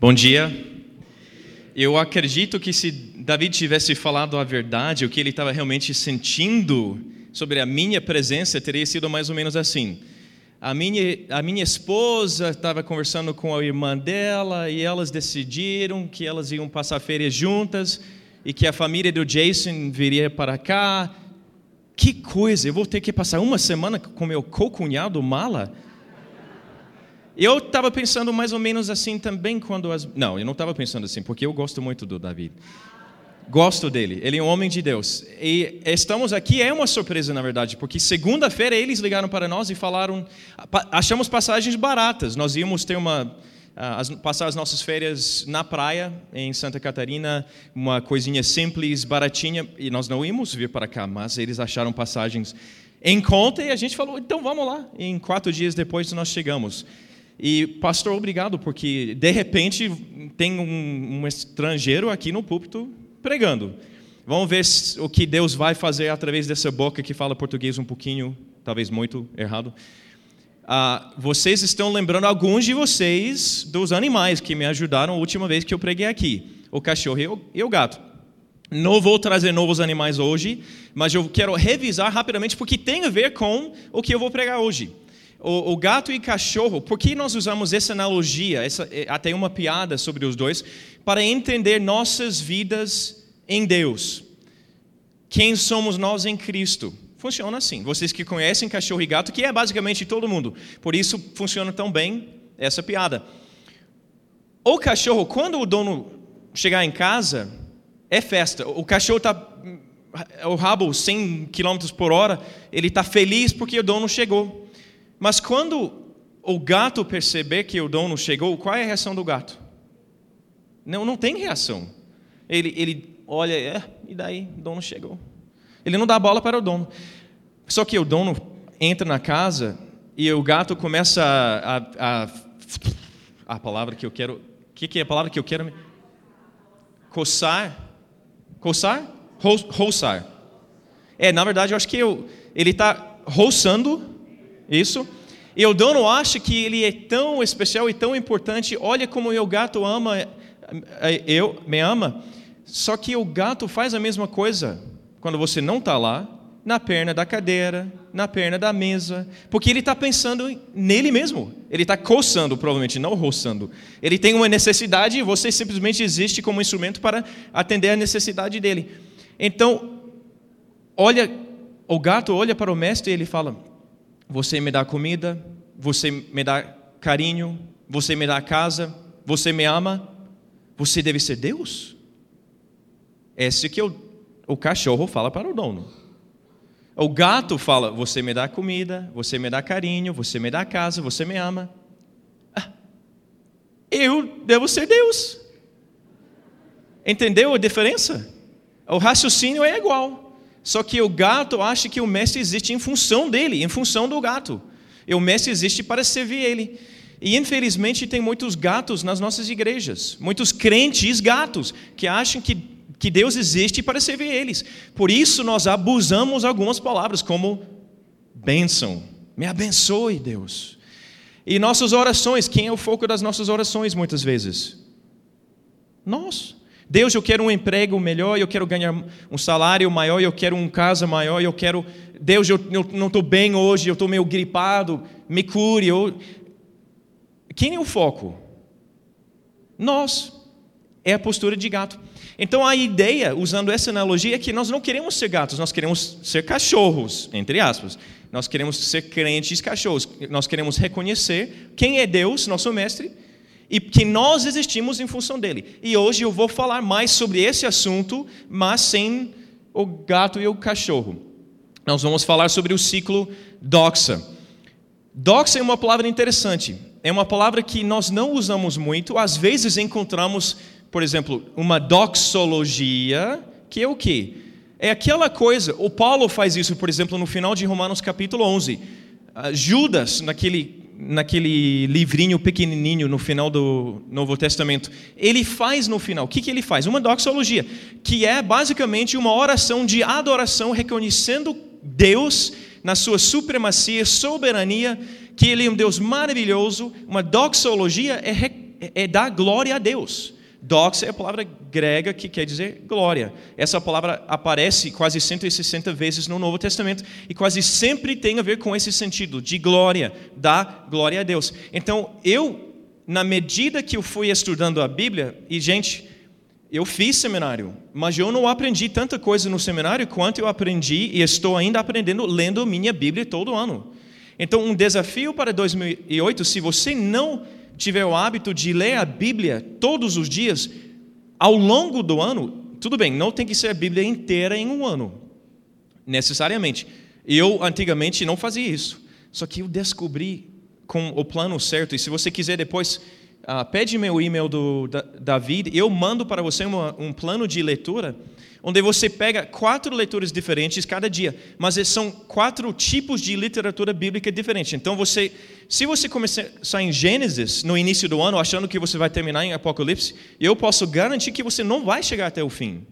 Bom dia. Eu acredito que se David tivesse falado a verdade, o que ele estava realmente sentindo sobre a minha presença, teria sido mais ou menos assim. A minha, a minha esposa estava conversando com a irmã dela e elas decidiram que elas iam passar férias juntas e que a família do Jason viria para cá. Que coisa, eu vou ter que passar uma semana com meu co-cunhado mala? Eu estava pensando mais ou menos assim também quando as. Não, eu não estava pensando assim, porque eu gosto muito do David. Gosto dele, ele é um homem de Deus. E estamos aqui, é uma surpresa na verdade, porque segunda-feira eles ligaram para nós e falaram: achamos passagens baratas, nós íamos ter uma. passar as nossas férias na praia, em Santa Catarina, uma coisinha simples, baratinha, e nós não íamos vir para cá, mas eles acharam passagens em conta e a gente falou: então vamos lá. E em quatro dias depois nós chegamos. E, pastor, obrigado, porque de repente tem um, um estrangeiro aqui no púlpito pregando. Vamos ver o que Deus vai fazer através dessa boca que fala português um pouquinho, talvez muito errado. Ah, vocês estão lembrando alguns de vocês dos animais que me ajudaram a última vez que eu preguei aqui: o cachorro e o, e o gato. Não vou trazer novos animais hoje, mas eu quero revisar rapidamente porque tem a ver com o que eu vou pregar hoje o, o, gato e cachorro, por que nós usamos essa analogia, essa, é, até uma piada sobre os dois, para entender nossas vidas em Deus? Quem somos nós em Cristo? Funciona assim. Vocês que conhecem cachorro e gato, que é basicamente todo mundo, por isso funciona tão bem essa piada. O cachorro, quando o dono chegar em casa, é festa. O cachorro está o rabo 100 km por hora, ele está feliz porque o dono chegou. Mas quando o gato perceber que o dono chegou, qual é a reação do gato? Não, não tem reação. Ele, ele olha, é, e daí? O dono chegou. Ele não dá bola para o dono. Só que o dono entra na casa e o gato começa a. a, a, a palavra que eu quero. O que, que é a palavra que eu quero? Coçar? Coçar? Roçar. É, na verdade, eu acho que eu, ele está roçando isso? E o dono acha que ele é tão especial e tão importante. Olha como o gato ama, eh, eu me ama. Só que o gato faz a mesma coisa quando você não está lá, na perna da cadeira, na perna da mesa, porque ele está pensando nele mesmo. Ele está coçando, provavelmente, não roçando. Ele tem uma necessidade e você simplesmente existe como instrumento para atender a necessidade dele. Então, olha, o gato olha para o mestre e ele fala: você me dá comida, você me dá carinho, você me dá casa, você me ama, você deve ser Deus? Esse que o, o cachorro fala para o dono. O gato fala: Você me dá comida, você me dá carinho, você me dá casa, você me ama. Ah, eu devo ser Deus. Entendeu a diferença? O raciocínio é igual. Só que o gato acha que o mestre existe em função dele, em função do gato. E o mestre existe para servir ele. E infelizmente tem muitos gatos nas nossas igrejas, muitos crentes gatos, que acham que, que Deus existe para servir eles. Por isso nós abusamos algumas palavras, como bênção. Me abençoe, Deus. E nossas orações, quem é o foco das nossas orações muitas vezes? Nós. Deus, eu quero um emprego melhor, eu quero ganhar um salário maior, eu quero uma casa maior, eu quero. Deus, eu, eu não estou bem hoje, eu estou meio gripado, me cure. Eu... Quem é o foco? Nós. É a postura de gato. Então a ideia, usando essa analogia, é que nós não queremos ser gatos, nós queremos ser cachorros, entre aspas. Nós queremos ser crentes cachorros. Nós queremos reconhecer quem é Deus, nosso mestre, e que nós existimos em função dele. E hoje eu vou falar mais sobre esse assunto, mas sem o gato e o cachorro. Nós vamos falar sobre o ciclo doxa. Doxa é uma palavra interessante. É uma palavra que nós não usamos muito. Às vezes encontramos, por exemplo, uma doxologia, que é o quê? É aquela coisa, o Paulo faz isso, por exemplo, no final de Romanos capítulo 11. Ah, Judas, naquele naquele livrinho pequenininho no final do Novo Testamento, ele faz no final, o que, que ele faz? Uma doxologia, que é basicamente uma oração de adoração reconhecendo Deus na sua supremacia, soberania, que Ele é um Deus maravilhoso. Uma doxologia é é, é dar glória a Deus. Doxa é a palavra grega que quer dizer glória. Essa palavra aparece quase 160 vezes no Novo Testamento e quase sempre tem a ver com esse sentido de glória, dar glória a Deus. Então, eu, na medida que eu fui estudando a Bíblia, e gente, eu fiz seminário, mas eu não aprendi tanta coisa no seminário quanto eu aprendi e estou ainda aprendendo lendo minha Bíblia todo ano. Então, um desafio para 2008, se você não tiver o hábito de ler a Bíblia todos os dias, ao longo do ano, tudo bem, não tem que ser a Bíblia inteira em um ano, necessariamente. Eu, antigamente, não fazia isso. Só que eu descobri com o plano certo, e se você quiser depois, uh, pede meu e-mail do da, David, eu mando para você uma, um plano de leitura onde você pega quatro leituras diferentes cada dia, mas são quatro tipos de literatura bíblica diferente. Então você, se você começar em Gênesis no início do ano achando que você vai terminar em Apocalipse, eu posso garantir que você não vai chegar até o fim.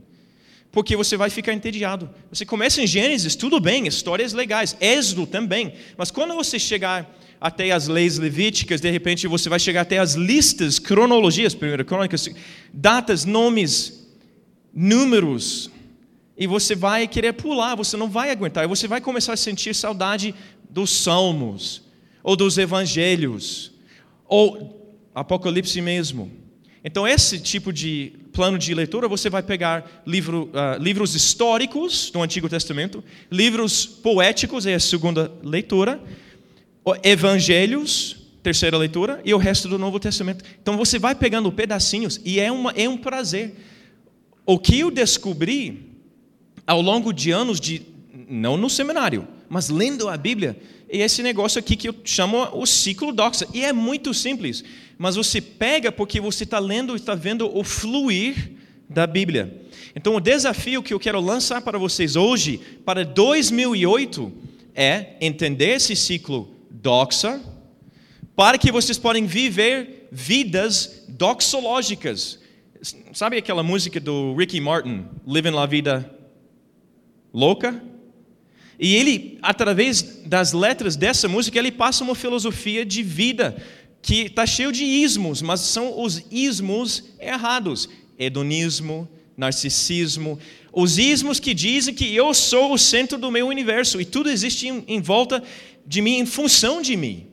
Porque você vai ficar entediado. Você começa em Gênesis, tudo bem, histórias legais, Êxodo também, mas quando você chegar até as leis levíticas, de repente você vai chegar até as listas, cronologias, primeira crônicas, datas, nomes, números, e você vai querer pular, você não vai aguentar, e você vai começar a sentir saudade dos salmos, ou dos evangelhos, ou Apocalipse mesmo. Então, esse tipo de plano de leitura, você vai pegar livro, uh, livros históricos do Antigo Testamento, livros poéticos, é a segunda leitura, evangelhos, terceira leitura, e o resto do Novo Testamento. Então, você vai pegando pedacinhos, e é, uma, é um prazer. O que eu descobri ao longo de anos de não no seminário, mas lendo a Bíblia, é esse negócio aqui que eu chamo o ciclo doxa. E é muito simples, mas você pega porque você está lendo e está vendo o fluir da Bíblia. Então, o desafio que eu quero lançar para vocês hoje, para 2008, é entender esse ciclo doxa, para que vocês possam viver vidas doxológicas, Sabe aquela música do Ricky Martin, Living La Vida Louca? E ele, através das letras dessa música, ele passa uma filosofia de vida que está cheio de ismos, mas são os ismos errados. Hedonismo, narcisismo, os ismos que dizem que eu sou o centro do meu universo e tudo existe em, em volta de mim, em função de mim.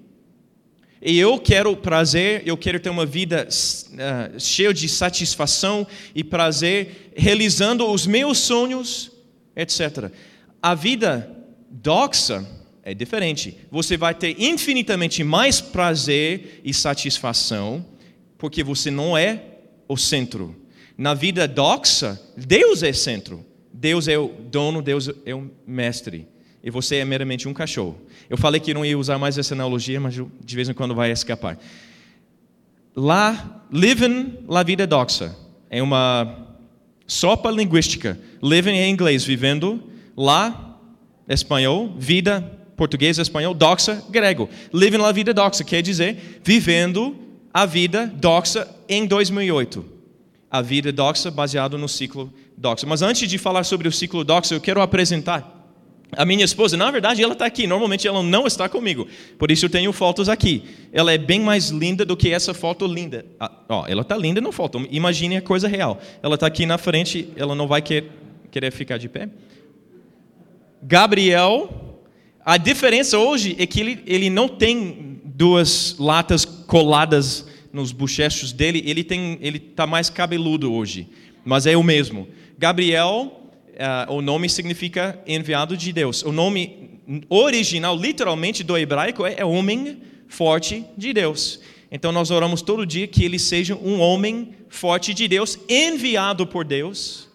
E eu quero prazer, eu quero ter uma vida uh, cheia de satisfação e prazer, realizando os meus sonhos, etc. A vida doxa é diferente. Você vai ter infinitamente mais prazer e satisfação, porque você não é o centro. Na vida doxa, Deus é centro. Deus é o dono, Deus é o mestre. E você é meramente um cachorro. Eu falei que não ia usar mais essa analogia, mas de vez em quando vai escapar. Lá, living la vida doxa é uma sopa linguística. Living em inglês, vivendo. Lá, espanhol, vida, português, espanhol, doxa, grego. Living la vida doxa quer dizer vivendo a vida doxa em 2008. A vida doxa baseado no ciclo doxa. Mas antes de falar sobre o ciclo doxa, eu quero apresentar a minha esposa, na verdade, ela está aqui. Normalmente ela não está comigo. Por isso eu tenho fotos aqui. Ela é bem mais linda do que essa foto linda. Ah, ó, ela está linda na foto. Imagine a coisa real. Ela está aqui na frente. Ela não vai querer, querer ficar de pé. Gabriel, a diferença hoje é que ele, ele não tem duas latas coladas nos bochechos dele. Ele ele está mais cabeludo hoje, mas é o mesmo. Gabriel uh, o nome significa enviado de Deus. O nome original, literalmente, do hebraico é, é homem forte de Deus. Então nós oramos todo dia que ele seja um homem forte de Deus, enviado por Deus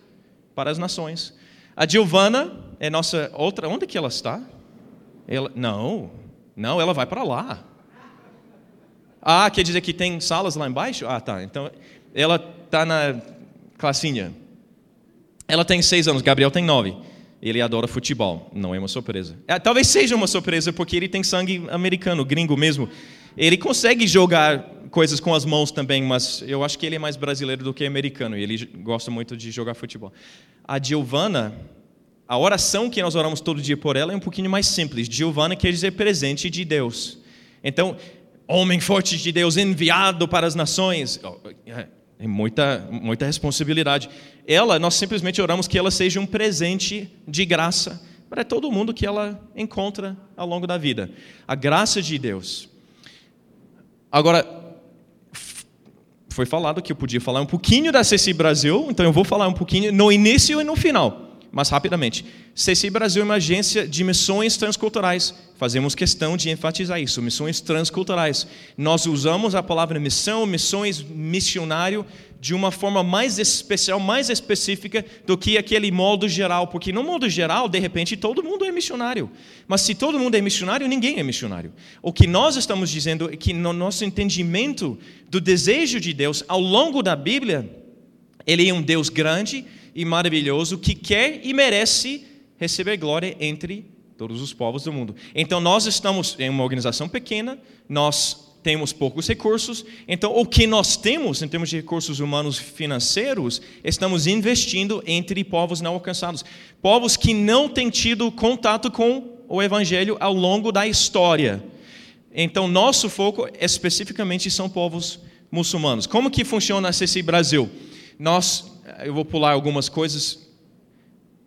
para as nações. A Giovana é nossa outra. Onde que ela está? Ela, não, não, ela vai para lá. Ah, quer dizer que tem salas lá embaixo? Ah, tá. Então ela está na classinha. Ela tem seis anos, Gabriel tem nove. Ele adora futebol, não é uma surpresa. É, talvez seja uma surpresa porque ele tem sangue americano, gringo mesmo. Ele consegue jogar coisas com as mãos também, mas eu acho que ele é mais brasileiro do que americano e ele gosta muito de jogar futebol. A Giovana, a oração que nós oramos todo dia por ela é um pouquinho mais simples. Giovana quer dizer presente de Deus. Então, homem forte de Deus enviado para as nações. É, muita, muita responsabilidade. Ela, nós simplesmente oramos que ela seja um presente de graça para todo mundo que ela encontra ao longo da vida. A graça de Deus. Agora, foi falado que eu podia falar um pouquinho da CC Brasil, então eu vou falar um pouquinho no início e no final mas rapidamente. CCI Brasil é uma agência de missões transculturais. Fazemos questão de enfatizar isso, missões transculturais. Nós usamos a palavra missão, missões, missionário, de uma forma mais especial, mais específica do que aquele modo geral, porque no modo geral, de repente, todo mundo é missionário. Mas se todo mundo é missionário, ninguém é missionário. O que nós estamos dizendo é que no nosso entendimento do desejo de Deus ao longo da Bíblia, ele é um Deus grande, e maravilhoso que quer e merece receber glória entre todos os povos do mundo. Então nós estamos em uma organização pequena, nós temos poucos recursos, então o que nós temos em termos de recursos humanos financeiros, estamos investindo entre povos não alcançados, povos que não têm tido contato com o evangelho ao longo da história. Então nosso foco especificamente são povos muçulmanos. Como que funciona a CCI Brasil? Nós eu vou pular algumas coisas.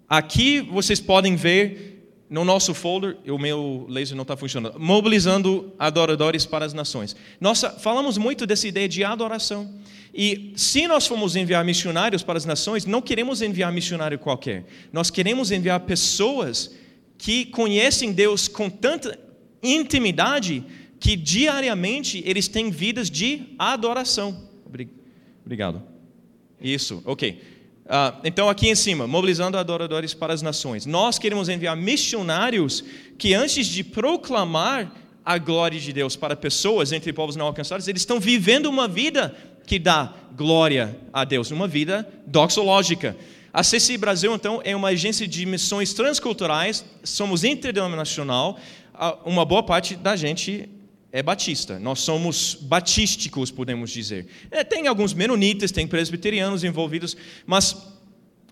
Aqui vocês podem ver no nosso folder, o meu laser não está funcionando, mobilizando adoradores para as nações. Nós falamos muito dessa ideia de adoração. E se nós formos enviar missionários para as nações, não queremos enviar missionário qualquer. Nós queremos enviar pessoas que conhecem Deus com tanta intimidade que diariamente eles têm vidas de adoração. Obrigado. Isso, ok. Uh, então, aqui em cima, mobilizando adoradores para as nações. Nós queremos enviar missionários que, antes de proclamar a glória de Deus para pessoas entre povos não alcançados, eles estão vivendo uma vida que dá glória a Deus, uma vida doxológica. A CCI Brasil, então, é uma agência de missões transculturais, somos interdenominacional, ah, uma boa parte da gente é batista. Nós somos batísticos, podemos dizer. É, tem alguns menonitas, tem presbiterianos envolvidos, mas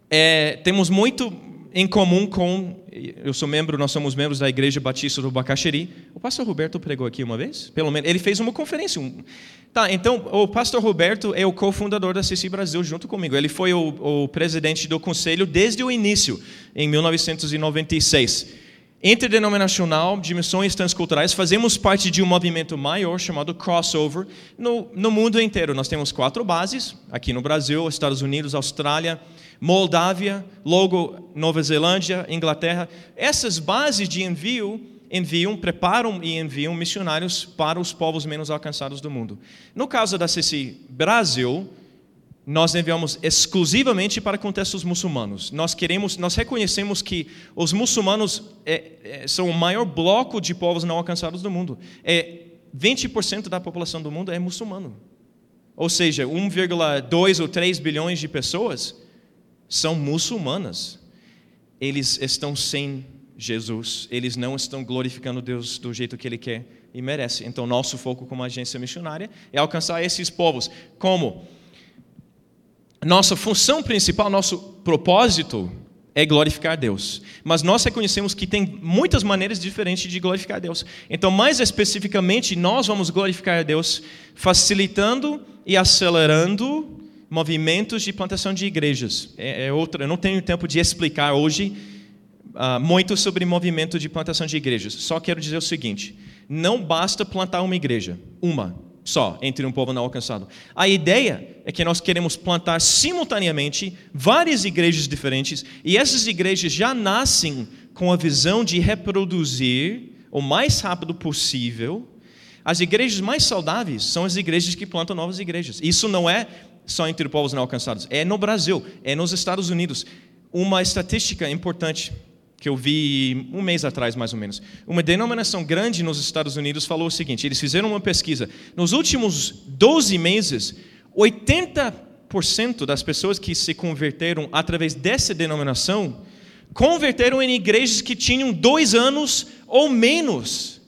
é, temos muito em comum com. Eu sou membro, nós somos membros da Igreja Batista do Bacaxeri. O pastor Roberto pregou aqui uma vez? Pelo menos, ele fez uma conferência. Um... Tá, então, o pastor Roberto é o cofundador da CC Brasil junto comigo. Ele foi o, o presidente do conselho desde o início, em 1996 interdenominacional de missões transculturais, fazemos parte de um movimento maior chamado Crossover no, no mundo inteiro. Nós temos quatro bases, aqui no Brasil, Estados Unidos, Austrália, Moldávia, logo Nova Zelândia, Inglaterra. Essas bases de envio enviam, preparam e enviam missionários para os povos menos alcançados do mundo. No caso da CC Brasil, nós enviamos exclusivamente para contextos muçulmanos. Nós queremos, nós reconhecemos que os muçulmanos é, é, são o maior bloco de povos não alcançados do mundo. É 20% da população do mundo é muçulmano. Ou seja, 1,2 ou 3 bilhões de pessoas são muçulmanas. Eles estão sem Jesus, eles não estão glorificando Deus do jeito que ele quer e merece. Então, nosso foco como agência missionária é alcançar esses povos. Como? Nossa função principal, nosso propósito é glorificar Deus. Mas nós reconhecemos que tem muitas maneiras diferentes de glorificar Deus. Então, mais especificamente, nós vamos glorificar Deus facilitando e acelerando movimentos de plantação de igrejas. É, é outra, eu não tenho tempo de explicar hoje uh, muito sobre movimento de plantação de igrejas. Só quero dizer o seguinte: não basta plantar uma igreja, uma só entre um povo não alcançado. A ideia é que nós queremos plantar simultaneamente várias igrejas diferentes e essas igrejas já nascem com a visão de reproduzir o mais rápido possível. As igrejas mais saudáveis são as igrejas que plantam novas igrejas. Isso não é só entre povos não alcançados, é no Brasil, é nos Estados Unidos. Uma estatística importante que eu vi um mês atrás, mais ou menos. Uma denominação grande nos Estados Unidos falou o seguinte: eles fizeram uma pesquisa. Nos últimos 12 meses, 80% das pessoas que se converteram através dessa denominação converteram em igrejas que tinham dois anos ou menos.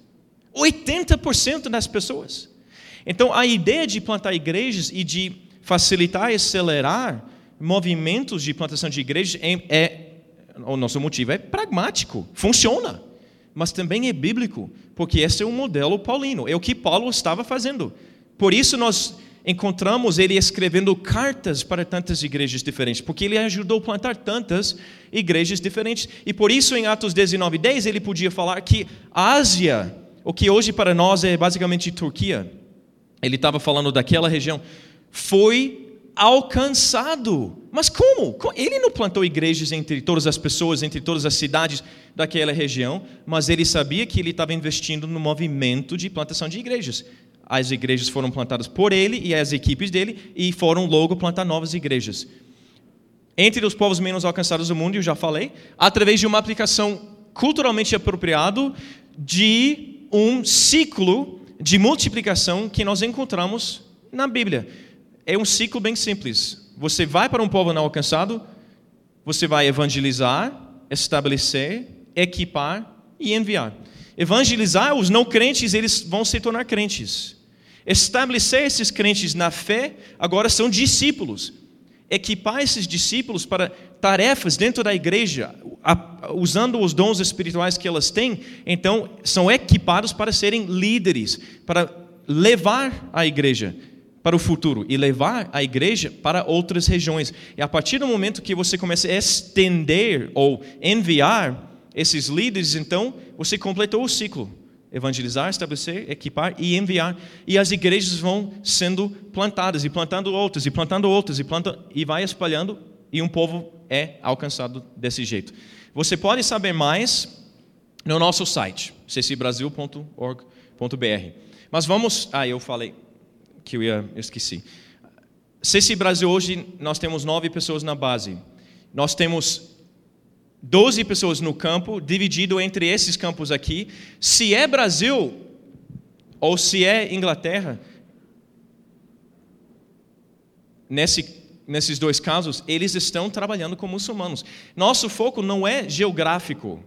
80% das pessoas. Então, a ideia de plantar igrejas e de facilitar e acelerar movimentos de plantação de igrejas é, é o nosso motivo é pragmático, funciona. mas também é bíblico, porque esse é o modelo paulino, é o que Paulo estava fazendo. Por isso nós encontramos ele escrevendo cartas para tantas igrejas diferentes, porque ele ajudou a plantar tantas igrejas diferentes. E por isso, em Atos 19, 10, ele podia falar que a Ásia, o que hoje para nós é basicamente Turquia, ele estava falando daquela região, foi alcançado. Mas como? Ele não plantou igrejas entre todas as pessoas, entre todas as cidades daquela região, mas ele sabia que ele estava investindo no movimento de plantação de igrejas as igrejas foram plantadas por ele e as equipes dele e foram logo plantar novas igrejas. Entre os povos menos alcançados do mundo, eu já falei, através de uma aplicação culturalmente apropriado de um ciclo de multiplicação que nós encontramos na Bíblia. É um ciclo bem simples. Você vai para um povo não alcançado, você vai evangelizar, estabelecer, equipar e enviar. Evangelizar, os não crentes, eles vão se tornar crentes estabelecer esses crentes na fé, agora são discípulos. Equipar esses discípulos para tarefas dentro da igreja, usando os dons espirituais que elas têm, então são equipados para serem líderes, para levar a igreja para o futuro e levar a igreja para outras regiões. E a partir do momento que você começa a estender ou enviar esses líderes, então você completou o ciclo evangelizar, estabelecer, equipar e enviar. E as igrejas vão sendo plantadas, e plantando outras, e plantando outras, e, planta, e vai espalhando, e um povo é alcançado desse jeito. Você pode saber mais no nosso site, ccbrasil.org.br. Mas vamos. Ah, eu falei que eu ia. Esqueci. CC Brasil, hoje nós temos nove pessoas na base. Nós temos 12 pessoas no campo, dividido entre esses campos aqui. Se é Brasil ou se é Inglaterra, nesse, nesses dois casos, eles estão trabalhando com muçulmanos. Nosso foco não é geográfico,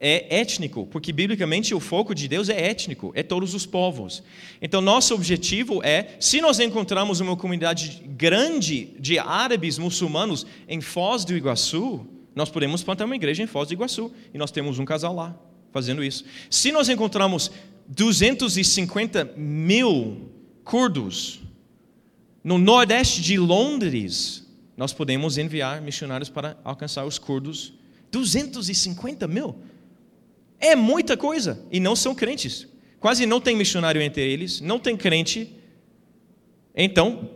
é étnico, porque biblicamente o foco de Deus é étnico, é todos os povos. Então, nosso objetivo é, se nós encontramos uma comunidade grande de árabes muçulmanos em Foz do Iguaçu, nós podemos plantar uma igreja em Foz do Iguaçu e nós temos um casal lá fazendo isso. Se nós encontramos 250 mil curdos no nordeste de Londres, nós podemos enviar missionários para alcançar os curdos. 250 mil? É muita coisa. E não são crentes. Quase não tem missionário entre eles, não tem crente. Então,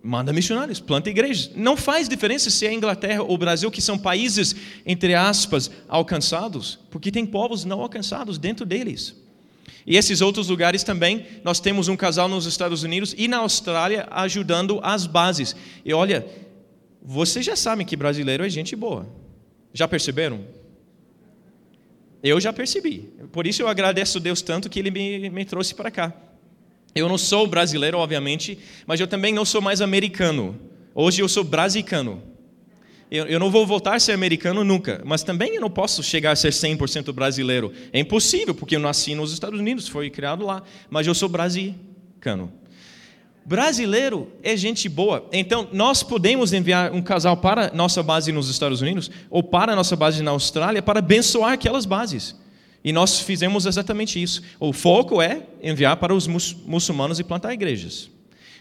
manda missionários, planta igrejas. Não faz diferença se é Inglaterra ou Brasil, que são países, entre aspas, alcançados, porque tem povos não alcançados dentro deles. E esses outros lugares também, nós temos um casal nos Estados Unidos e na Austrália ajudando as bases. E olha, vocês já sabem que brasileiro é gente boa. Já perceberam? Eu já percebi. Por isso eu agradeço a Deus tanto que Ele me, me trouxe para cá. Eu não sou brasileiro, obviamente, mas eu também não sou mais americano. Hoje eu sou brasicano. Eu, eu não vou voltar a ser americano nunca, mas também eu não posso chegar a ser 100% brasileiro. É impossível, porque eu nasci nos Estados Unidos, fui criado lá, mas eu sou brasicano. Brasileiro é gente boa. Então, nós podemos enviar um casal para nossa base nos Estados Unidos ou para nossa base na Austrália para abençoar aquelas bases. E nós fizemos exatamente isso. O foco é enviar para os muçulmanos e plantar igrejas.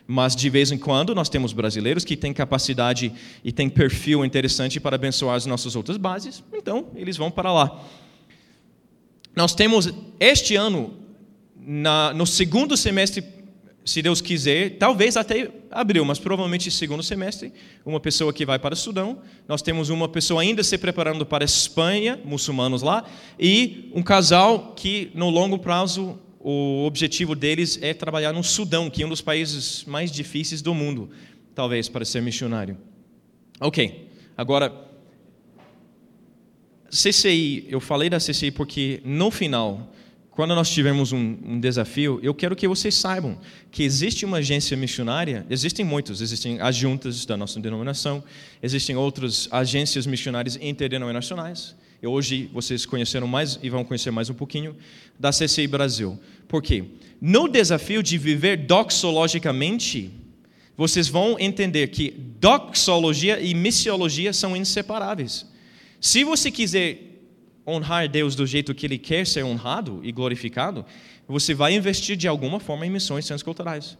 Mas de vez em quando nós temos brasileiros que têm capacidade e têm perfil interessante para abençoar as nossas outras bases, então eles vão para lá. Nós temos este ano, na, no segundo semestre se Deus quiser, talvez até abril, mas provavelmente segundo semestre, uma pessoa que vai para o Sudão. Nós temos uma pessoa ainda se preparando para a Espanha, muçulmanos lá, e um casal que no longo prazo o objetivo deles é trabalhar no Sudão, que é um dos países mais difíceis do mundo, talvez para ser missionário. OK. Agora CCI, eu falei da CCI porque no final quando nós tivermos um, um, desafio, eu quero que vocês saibam que existe uma agência missionária, existem muitos, existem as juntas da nossa denominação, existem outras agências missionárias interdenominacionais. E hoje vocês conheceram mais e vão conhecer mais um pouquinho da CCI Brasil. Por quê? No desafio de viver doxologicamente, vocês vão entender que doxologia e missiologia são inseparáveis. Se você quiser honrar Deus do jeito que Ele quer ser honrado e glorificado, você vai investir de alguma forma em missões transculturais.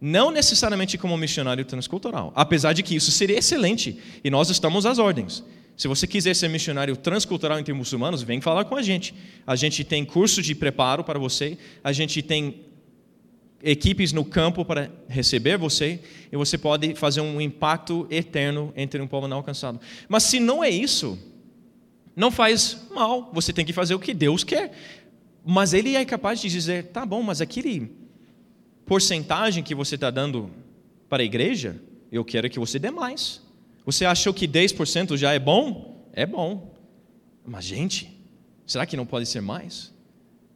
Não necessariamente como missionário transcultural, apesar de que isso seria excelente e nós estamos às ordens. Se você quiser ser missionário transcultural entre muçulmanos, vem falar com a gente. A gente tem curso de preparo para você, a gente tem equipes no campo para receber você e você pode fazer um impacto eterno entre um povo não alcançado. Mas se não é isso, não faz mal, você tem que fazer o que Deus quer. Mas Ele é capaz de dizer: tá bom, mas aquele porcentagem que você está dando para a igreja, eu quero que você dê mais. Você achou que 10% já é bom? É bom. Mas, gente, será que não pode ser mais?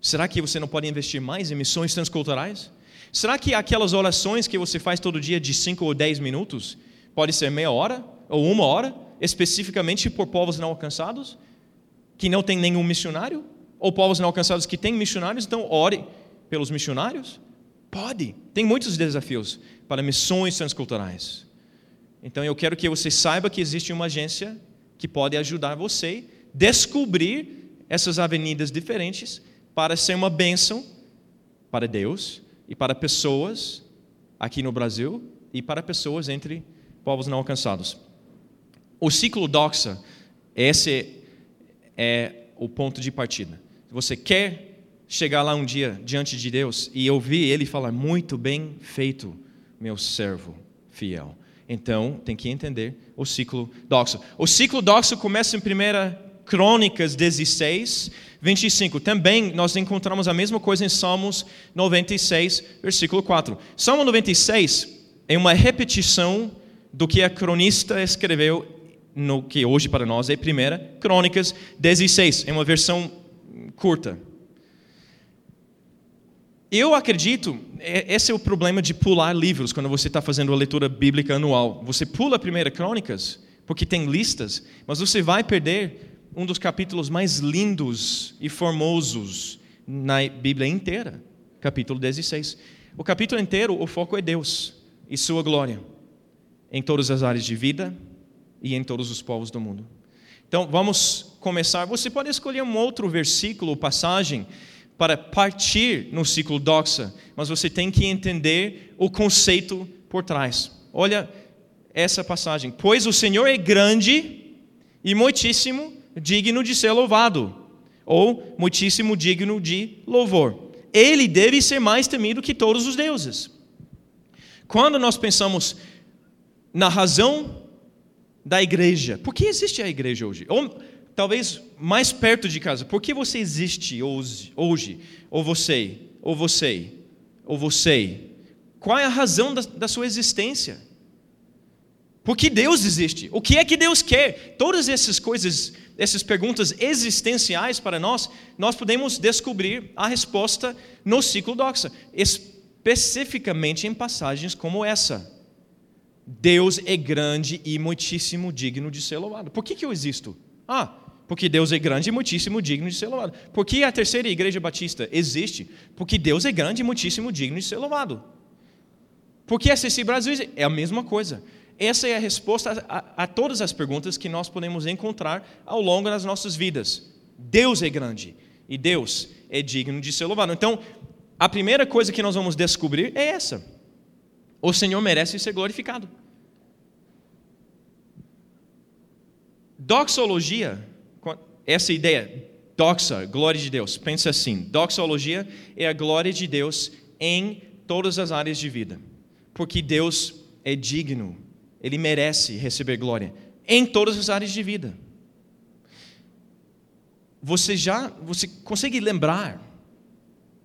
Será que você não pode investir mais em missões transculturais? Será que aquelas orações que você faz todo dia de 5 ou 10 minutos pode ser meia hora ou uma hora, especificamente por povos não alcançados, que não tem nenhum missionário? Ou povos não alcançados que têm missionários, então ore pelos missionários? Pode. Tem muitos desafios para missões transculturais. Então eu quero que você saiba que existe uma agência que pode ajudar você a descobrir essas avenidas diferentes para ser uma bênção para Deus e para pessoas aqui no Brasil e para pessoas entre povos não alcançados. O ciclo doxa, esse é o ponto de partida. Você quer chegar lá um dia diante de Deus e ouvir Ele falar, muito bem feito, meu servo fiel. Então, tem que entender o ciclo doxo. O ciclo doxo começa em 1 Crônicas 16, 25. Também nós encontramos a mesma coisa em Salmos 96, versículo 4. Salmo 96 é uma repetição do que a cronista escreveu no que hoje para nós é 1 Crônicas 16. É uma versão curta. Eu acredito, é, esse é o problema de pular livros quando você está fazendo a leitura bíblica anual. Você pula a primeira Crônicas, porque tem listas, mas você vai perder um dos capítulos mais lindos e formosos na Bíblia inteira, capítulo 16. O capítulo inteiro, o foco é Deus e Sua glória, em todas as áreas de vida e em todos os povos do mundo. Então, vamos começar. Você pode escolher um outro versículo, passagem, para partir no ciclo doxa, mas você tem que entender o conceito por trás. Olha essa passagem. Pois o Senhor é grande e muitíssimo digno de ser louvado, ou muitíssimo digno de louvor. Ele deve ser mais temido que todos os deuses. Quando nós pensamos na razão da igreja, por que existe a igreja hoje? Ou talvez mais perto de casa, por que você existe hoje? Ou você? Ou você? Ou você? Qual é a razão da, da sua existência? Por que Deus existe? O que é que Deus quer? Todas essas coisas essas perguntas existenciais para nós, nós podemos descobrir a resposta no ciclo doxa, especificamente em passagens como essa. Deus é grande e muitíssimo digno de ser louvado. Por que, que eu existo? Ah, porque Deus é grande e muitíssimo digno de ser louvado. Por que a terceira igreja batista existe? Porque Deus é grande e muitíssimo digno de ser louvado. Por que a CC Brasil é a mesma coisa. Essa é a resposta a, a, todas as perguntas que nós podemos encontrar ao longo das nossas vidas. Deus é grande e Deus é digno de ser louvado. Então, a primeira coisa que nós vamos descobrir é essa: o Senhor merece ser glorificado. Doxologia, essa ideia, doxa, glória de Deus, pensa assim: doxologia é a glória de Deus em todas as áreas de vida, porque Deus é digno ele merece receber glória em todas as áreas de vida. Você já, você consegue lembrar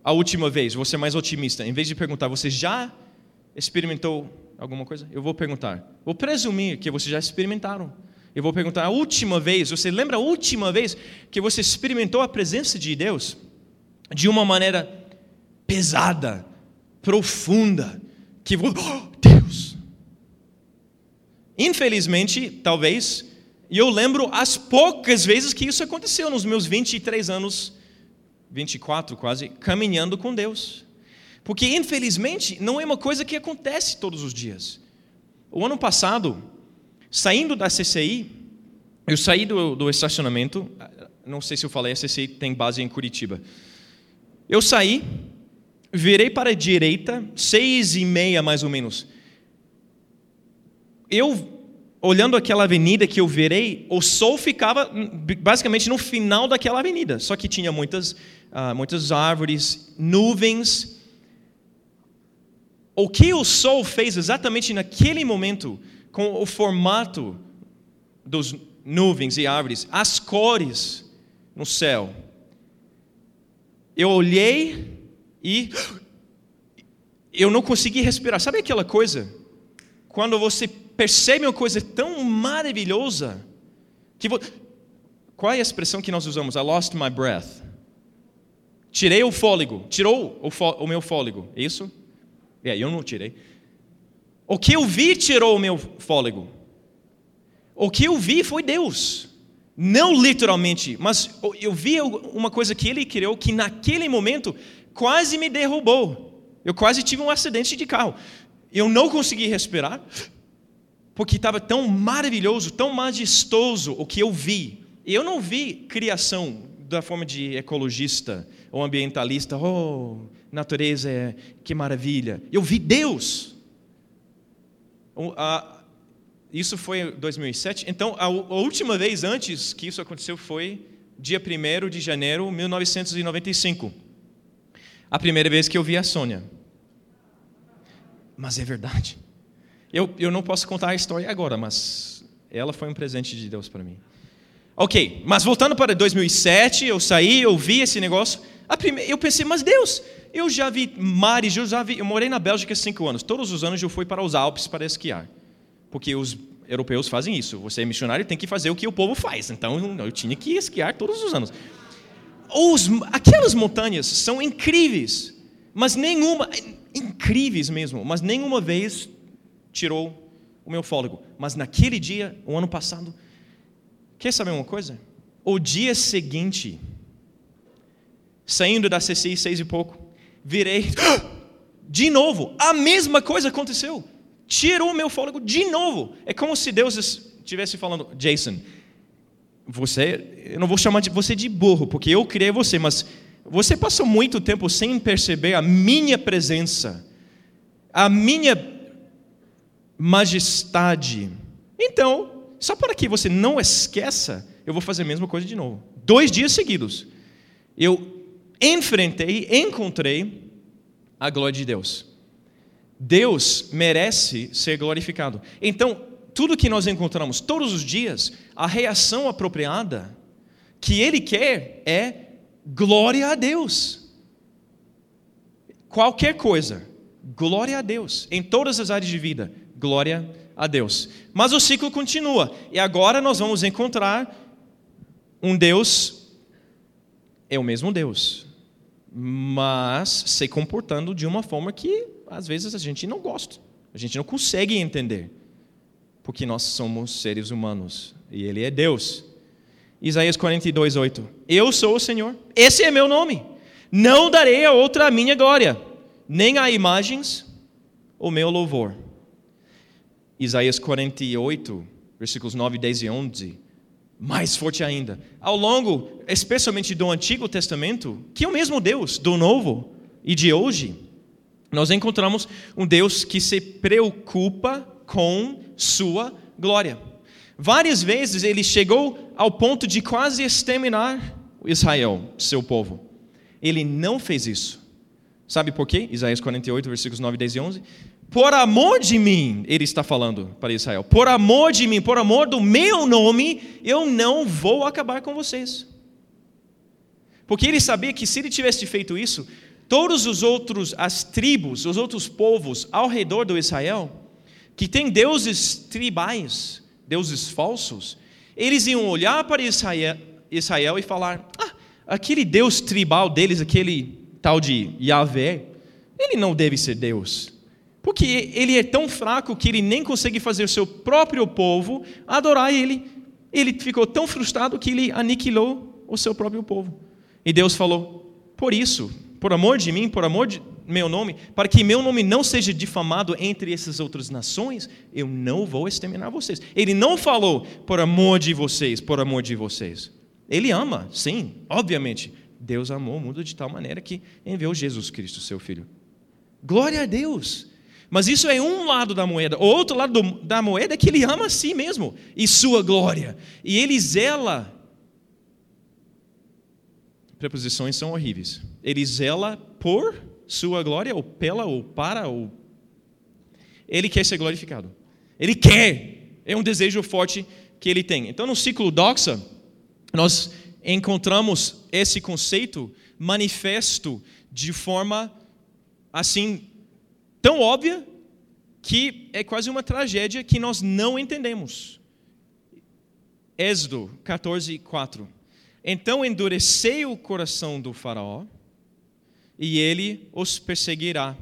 a última vez, você é mais otimista, em vez de perguntar, você já experimentou alguma coisa? Eu vou perguntar. Vou presumir que vocês já experimentaram. Eu vou perguntar a última vez, você lembra a última vez que você experimentou a presença de Deus de uma maneira pesada, profunda, que oh, Deus, Infelizmente, talvez, eu lembro as poucas vezes que isso aconteceu nos meus 23 anos, 24 quase, caminhando com Deus. Porque, infelizmente, não é uma coisa que acontece todos os dias. O ano passado, saindo da CCI, eu saí do, do estacionamento, não sei se eu falei, a CCI tem base em Curitiba. Eu saí, virei para a direita, seis e meia mais ou menos. Eu olhando aquela avenida que eu virei, o sol ficava basicamente no final daquela avenida, só que tinha muitas, uh, muitas árvores, nuvens. O que o sol fez exatamente naquele momento, com o formato dos nuvens e árvores, as cores no céu, eu olhei e eu não consegui respirar. Sabe aquela coisa? Quando você percebe uma coisa tão maravilhosa que vo... qual é a expressão que nós usamos? I lost my breath. Tirei o fôlego. Tirou o, o meu fôlego. É isso? É, eu não tirei. O que eu vi tirou o meu fôlego. O que eu vi foi Deus. Não literalmente, mas eu vi uma coisa que ele criou que naquele momento quase me derrubou. Eu quase tive um acidente de carro. Eu não consegui respirar porque estava tão maravilhoso, tão majestoso o que eu vi. Eu não vi criação da forma de ecologista ou ambientalista, oh, natureza, é, que maravilha. Eu vi Deus. Isso foi em 2007. Então, a última vez antes que isso aconteceu foi dia 1 de janeiro de 1995. A primeira vez que eu vi a Sônia. Mas é verdade. Eu, eu não posso contar a história agora, mas ela foi um presente de Deus para mim. Ok, mas voltando para 2007, eu saí, eu vi esse negócio. Primeira, eu pensei, mas Deus, eu já vi mares, eu já vi. Eu morei na Bélgica cinco anos. Todos os anos eu fui para os Alpes para esquiar, porque os europeus fazem isso. Você é missionário, tem que fazer o que o povo faz. Então eu tinha que esquiar todos os anos. Os, aquelas montanhas são incríveis, mas nenhuma, incríveis mesmo, mas nenhuma vez tirou o meu fôlego. Mas naquele dia, o ano passado, quer saber uma coisa? O dia seguinte, saindo da CCI seis e pouco, virei, de novo, a mesma coisa aconteceu. Tirou meu fôlego de novo. É como se Deus estivesse falando, Jason, você, eu não vou chamar de você de burro, porque eu criei você, mas você passou muito tempo sem perceber a minha presença, a minha majestade. Então, só para que você não esqueça, eu vou fazer a mesma coisa de novo. Dois dias seguidos, eu enfrentei, encontrei a glória de Deus. Deus merece ser glorificado. Então, tudo que nós encontramos todos os dias, a reação apropriada que Ele quer é glória a Deus. Qualquer coisa, glória a Deus, em todas as áreas de vida. Glória a Deus. Mas o ciclo continua. E agora nós vamos encontrar um Deus, é o mesmo Deus, mas se comportando de uma forma que às vezes a gente não gosta, a gente não consegue entender, porque nós somos seres humanos e Ele é Deus. Isaías 42, 8. Eu sou o Senhor, esse é meu nome. Não darei a outra a minha glória, nem a imagens o meu louvor. Isaías 48, versículos 9, 10 e 11, mais forte ainda. Ao longo, especialmente do Antigo Testamento, que é o mesmo Deus do Novo e de hoje, nós encontramos um Deus que se preocupa com sua glória. Várias vezes ele chegou ao ponto de quase exterminar Israel, seu povo. Ele não fez isso. Sabe por quê? Isaías 48, versículos 9, 10 e 11. Por amor de mim, ele está falando para Israel, por amor de mim, por amor do meu nome, eu não vou acabar com vocês. Porque ele sabia que se ele tivesse feito isso, todos os outros, as tribos, os outros povos ao redor do Israel, que têm deuses tribais, deuses falsos, eles iam olhar para Israel, Israel e falar: ah, aquele deus tribal deles, aquele tal de Yahvé, ele não deve ser Deus. Porque ele é tão fraco que ele nem consegue fazer o seu próprio povo adorar ele. Ele ficou tão frustrado que ele aniquilou o seu próprio povo. E Deus falou: Por isso, por amor de mim, por amor de meu nome, para que meu nome não seja difamado entre essas outras nações, eu não vou exterminar vocês. Ele não falou por amor de vocês, por amor de vocês. Ele ama, sim, obviamente. Deus amou o mundo de tal maneira que enviou Jesus Cristo, seu Filho. Glória a Deus! Mas isso é um lado da moeda. O outro lado da moeda é que ele ama a si mesmo e sua glória. E ele zela. Preposições são horríveis. Ele zela por sua glória, ou pela, ou para, ou. Ele quer ser glorificado. Ele quer. É um desejo forte que ele tem. Então, no ciclo doxa, nós encontramos esse conceito manifesto de forma assim tão óbvia que é quase uma tragédia que nós não entendemos. Êxodo 14, 4. Então endurecei o coração do faraó e ele os perseguirá.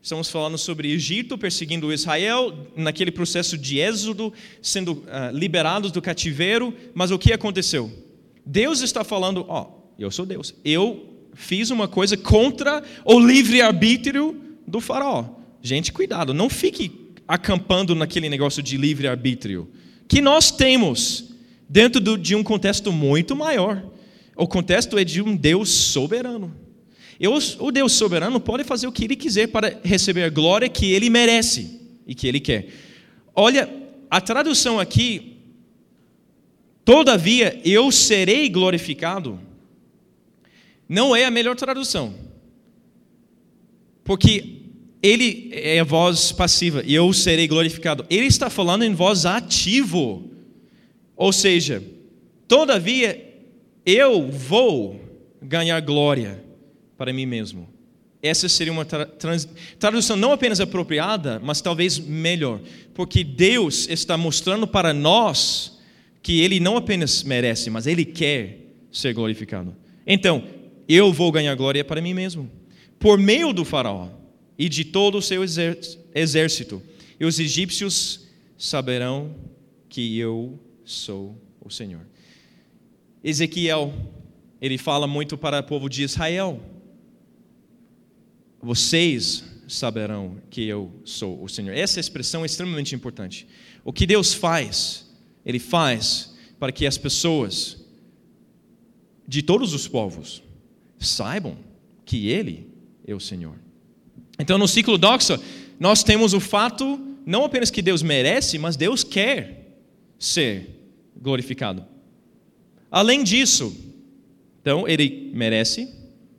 Estamos falando sobre Egito perseguindo Israel, naquele processo de êxodo, sendo uh, liberados do cativeiro, mas o que aconteceu? Deus está falando: Ó, oh, eu sou Deus, eu fiz uma coisa contra o livre-arbítrio do faraó. Gente, cuidado, não fique acampando naquele negócio de livre-arbítrio que nós temos dentro de um contexto muito maior. O contexto é de um Deus soberano. E o Deus soberano pode fazer o que ele quiser para receber a glória que ele merece e que ele quer. Olha, a tradução aqui, todavia eu serei glorificado, não é a melhor tradução. Porque ele é a voz passiva, e eu serei glorificado. Ele está falando em voz ativo. Ou seja, todavia eu vou ganhar glória para mim mesmo. Essa seria uma tra tradução não apenas apropriada, mas talvez melhor, porque Deus está mostrando para nós que Ele não apenas merece, mas Ele quer ser glorificado. Então, eu vou ganhar glória para mim mesmo, por meio do Faraó e de todo o seu exército, e os egípcios saberão que eu sou o Senhor. Ezequiel, ele fala muito para o povo de Israel vocês saberão que eu sou o Senhor. Essa expressão é extremamente importante. O que Deus faz, Ele faz para que as pessoas de todos os povos saibam que Ele é o Senhor. Então, no ciclo doxa, nós temos o fato não apenas que Deus merece, mas Deus quer ser glorificado. Além disso, então, Ele merece,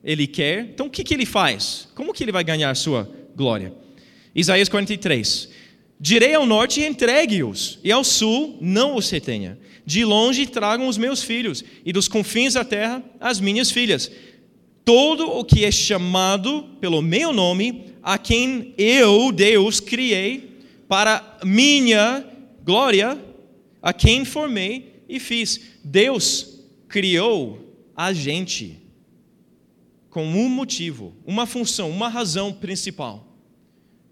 ele quer, então o que, que ele faz? Como que ele vai ganhar sua glória? Isaías 43. Direi ao norte entregue-os, e ao sul não os retenha. De longe tragam os meus filhos, e dos confins da terra as minhas filhas. Todo o que é chamado pelo meu nome, a quem eu, Deus, criei, para minha glória, a quem formei e fiz. Deus criou a gente com um motivo, uma função, uma razão principal: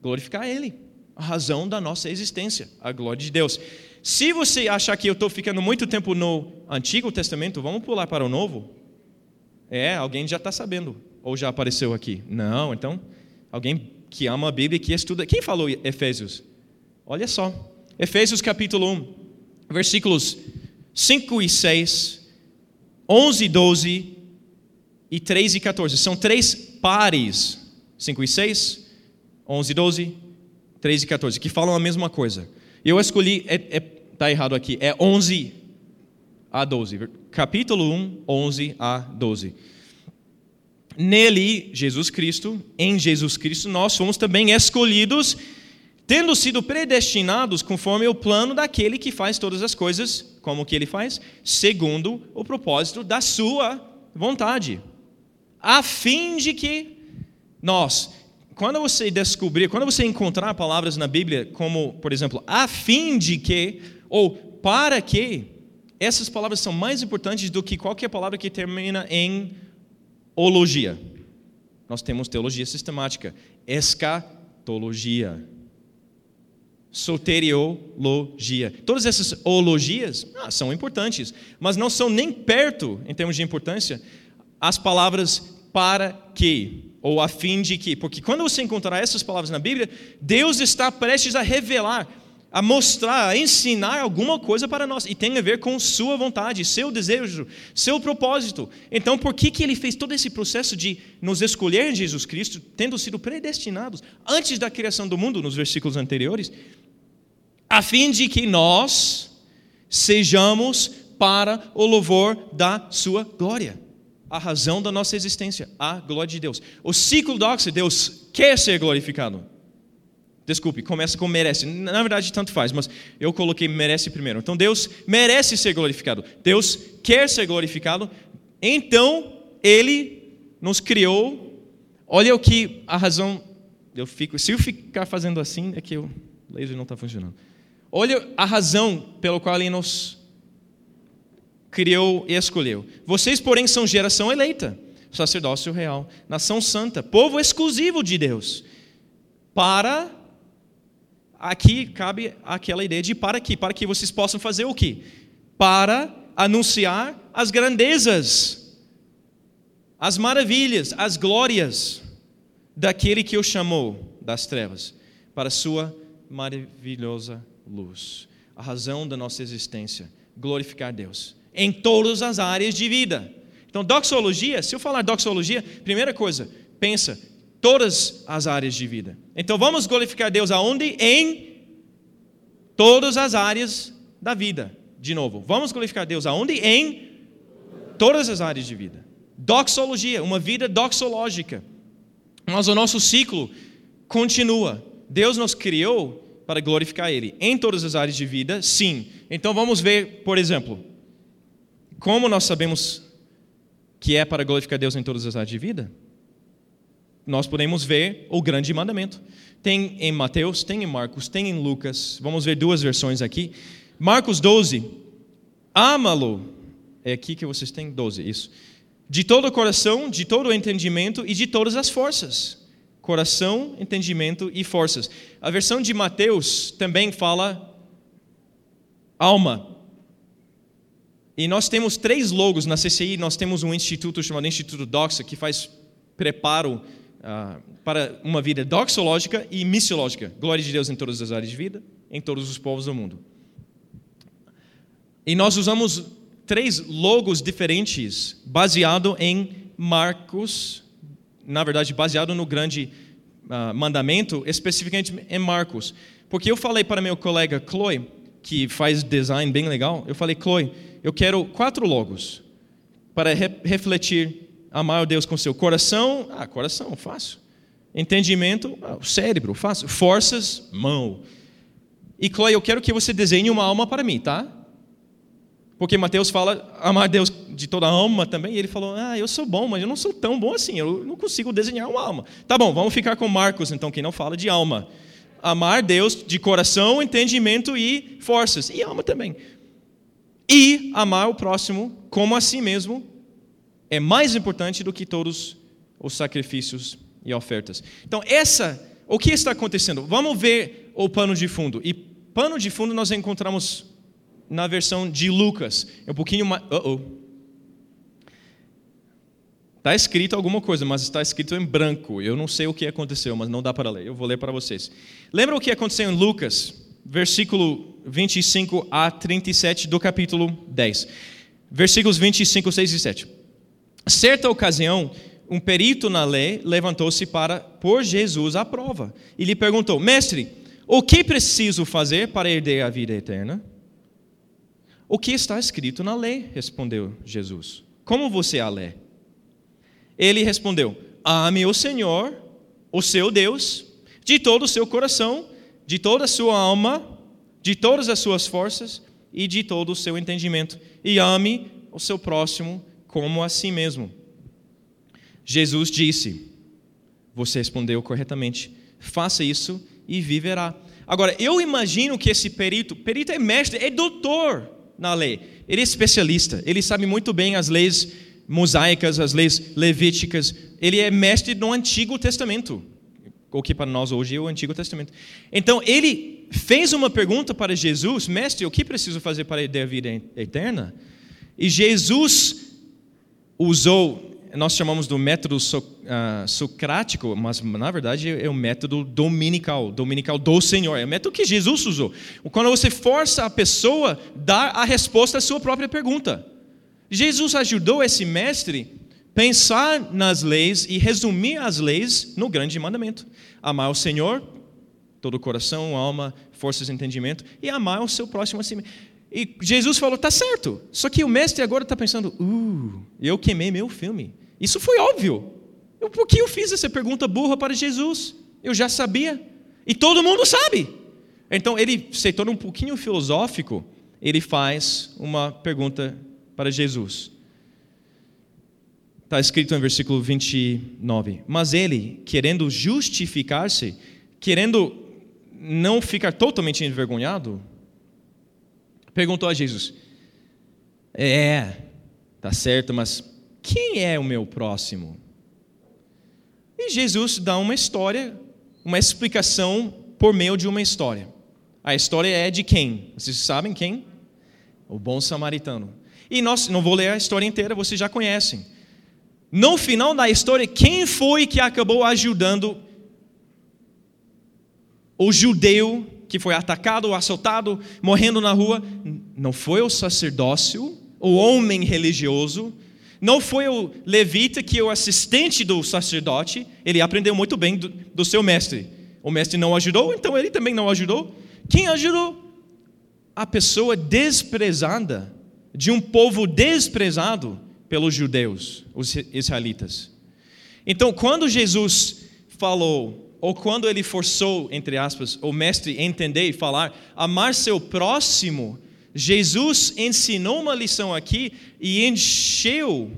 glorificar Ele, a razão da nossa existência, a glória de Deus. Se você achar que eu estou ficando muito tempo no Antigo Testamento, vamos pular para o Novo? É, alguém já está sabendo, ou já apareceu aqui? Não, então, alguém que ama a Bíblia e que estuda. Quem falou Efésios? Olha só, Efésios capítulo 1, versículos 5 e 6, 11 e 12 e 3 e 14. São três pares, 5 e 6, 11 e 12, 3 e 14, que falam a mesma coisa. Eu escolhi, está é, é, tá errado aqui, é 11 a 12. Capítulo 1, 11 a 12. Nele, Jesus Cristo, em Jesus Cristo, nós fomos também escolhidos, tendo sido predestinados conforme o plano daquele que faz todas as coisas, como que ele faz? Segundo o propósito da sua vontade a fim de que nós, quando você descobrir, quando você encontrar palavras na Bíblia como, por exemplo, a fim de que ou para que, essas palavras são mais importantes do que qualquer palavra que termina em ologia. Nós temos teologia sistemática, escatologia, soteriologia. Todas essas ologias ah, são importantes, mas não são nem perto, em termos de importância, as palavras para que, ou a fim de que, porque quando você encontrar essas palavras na Bíblia, Deus está prestes a revelar a mostrar, a ensinar alguma coisa para nós. E tem a ver com sua vontade, seu desejo, seu propósito. Então, por que, que ele fez todo esse processo de nos escolher em Jesus Cristo, tendo sido predestinados antes da criação do mundo, nos versículos anteriores? A fim de que nós sejamos para o louvor da sua glória. A razão da nossa existência, a glória de Deus. O ciclo doxo, Deus quer ser glorificado. Desculpe, começa com merece. Na verdade, tanto faz, mas eu coloquei merece primeiro. Então, Deus merece ser glorificado. Deus quer ser glorificado. Então, Ele nos criou. Olha o que a razão. Eu fico, se eu ficar fazendo assim, é que o laser não está funcionando. Olha a razão pela qual Ele nos criou e escolheu. Vocês, porém, são geração eleita, sacerdócio real, nação santa, povo exclusivo de Deus, para aqui cabe aquela ideia de para que, para que vocês possam fazer o quê? Para anunciar as grandezas, as maravilhas, as glórias daquele que o chamou das trevas para a sua maravilhosa luz. A razão da nossa existência, glorificar Deus em todas as áreas de vida. Então, doxologia, se eu falar doxologia, primeira coisa, pensa, todas as áreas de vida. Então vamos glorificar Deus aonde? Em todas as áreas da vida. De novo, vamos glorificar Deus aonde? Em todas as áreas de vida. Doxologia, uma vida doxológica. Mas o nosso ciclo continua. Deus nos criou para glorificar Ele em todas as áreas de vida, sim. Então vamos ver, por exemplo, como nós sabemos que é para glorificar Deus em todas as áreas de vida? Nós podemos ver o grande mandamento. Tem em Mateus, tem em Marcos, tem em Lucas. Vamos ver duas versões aqui. Marcos 12. Ama-lo. É aqui que vocês têm 12, isso. De todo o coração, de todo o entendimento e de todas as forças. Coração, entendimento e forças. A versão de Mateus também fala alma. E nós temos três logos na CCI, nós temos um instituto chamado Instituto Doxa, que faz preparo ah, para uma vida doxológica e missiológica. Glória de Deus em todas as áreas de vida, em todos os povos do mundo. E nós usamos três logos diferentes, baseado em Marcos, na verdade, baseado no grande uh, mandamento, especificamente em Marcos. Porque eu falei para meu colega Chloe, que faz design bem legal, eu falei, Chloe, eu quero quatro logos para re refletir Amar o Deus com seu coração, ah, coração, fácil. Entendimento, ah, cérebro, fácil. Forças, mão. E Chloe, eu quero que você desenhe uma alma para mim, tá? Porque Mateus fala amar Deus de toda a alma também, e ele falou: Ah, eu sou bom, mas eu não sou tão bom assim, eu não consigo desenhar uma alma. Tá bom, vamos ficar com Marcos, então, que não fala de alma. Amar Deus de coração, entendimento e forças, e alma também. E amar o próximo como a si mesmo, é mais importante do que todos os sacrifícios e ofertas. Então, essa, o que está acontecendo? Vamos ver o pano de fundo. E pano de fundo nós encontramos na versão de Lucas. É um pouquinho mais. Uh -oh. Está escrito alguma coisa, mas está escrito em branco. Eu não sei o que aconteceu, mas não dá para ler. Eu vou ler para vocês. Lembra o que aconteceu em Lucas, versículo 25 a 37 do capítulo 10. Versículos 25, 6 e 7. Certa ocasião, um perito na lei levantou-se para pôr Jesus à prova e lhe perguntou: Mestre, o que preciso fazer para herder a vida eterna? O que está escrito na lei? respondeu Jesus. Como você a lê? Ele respondeu: Ame o Senhor, o seu Deus, de todo o seu coração, de toda a sua alma, de todas as suas forças e de todo o seu entendimento, e ame o seu próximo como a si mesmo. Jesus disse: Você respondeu corretamente, faça isso e viverá. Agora, eu imagino que esse perito, perito é mestre, é doutor na lei, ele é especialista, ele sabe muito bem as leis mosaicas, as leis levíticas, ele é mestre no Antigo Testamento, o que para nós hoje é o Antigo Testamento. Então, ele fez uma pergunta para Jesus: Mestre, o que preciso fazer para ter a vida eterna? E Jesus usou, nós chamamos do método so, uh, socrático, mas na verdade é o método dominical, dominical do Senhor. É o método que Jesus usou. Quando você força a pessoa a dar a resposta à sua própria pergunta. Jesus ajudou esse mestre a pensar nas leis e resumir as leis no grande mandamento: amar o Senhor, todo o coração, alma, forças e entendimento, e amar o seu próximo assim. E Jesus falou: tá certo. Só que o mestre agora está pensando: uh, eu queimei meu filme. Isso foi óbvio. Eu, por que eu fiz essa pergunta burra para Jesus? Eu já sabia. E todo mundo sabe. Então ele se torna um pouquinho filosófico. Ele faz uma pergunta para Jesus. Está escrito no versículo 29. Mas ele, querendo justificar-se, querendo não ficar totalmente envergonhado, perguntou a Jesus: É, tá certo, mas quem é o meu próximo? E Jesus dá uma história, uma explicação por meio de uma história. A história é de quem? Vocês sabem quem? O bom samaritano. E nós, não vou ler a história inteira, vocês já conhecem. No final da história, quem foi que acabou ajudando o judeu que foi atacado, assaltado, morrendo na rua? Não foi o sacerdócio, o homem religioso, não foi o levita que é o assistente do sacerdote, ele aprendeu muito bem do, do seu mestre. O mestre não ajudou, então ele também não ajudou. Quem ajudou? A pessoa desprezada de um povo desprezado pelos judeus, os israelitas. Então, quando Jesus falou, ou quando ele forçou, entre aspas, o mestre entender e falar, amar seu próximo, Jesus ensinou uma lição aqui e encheu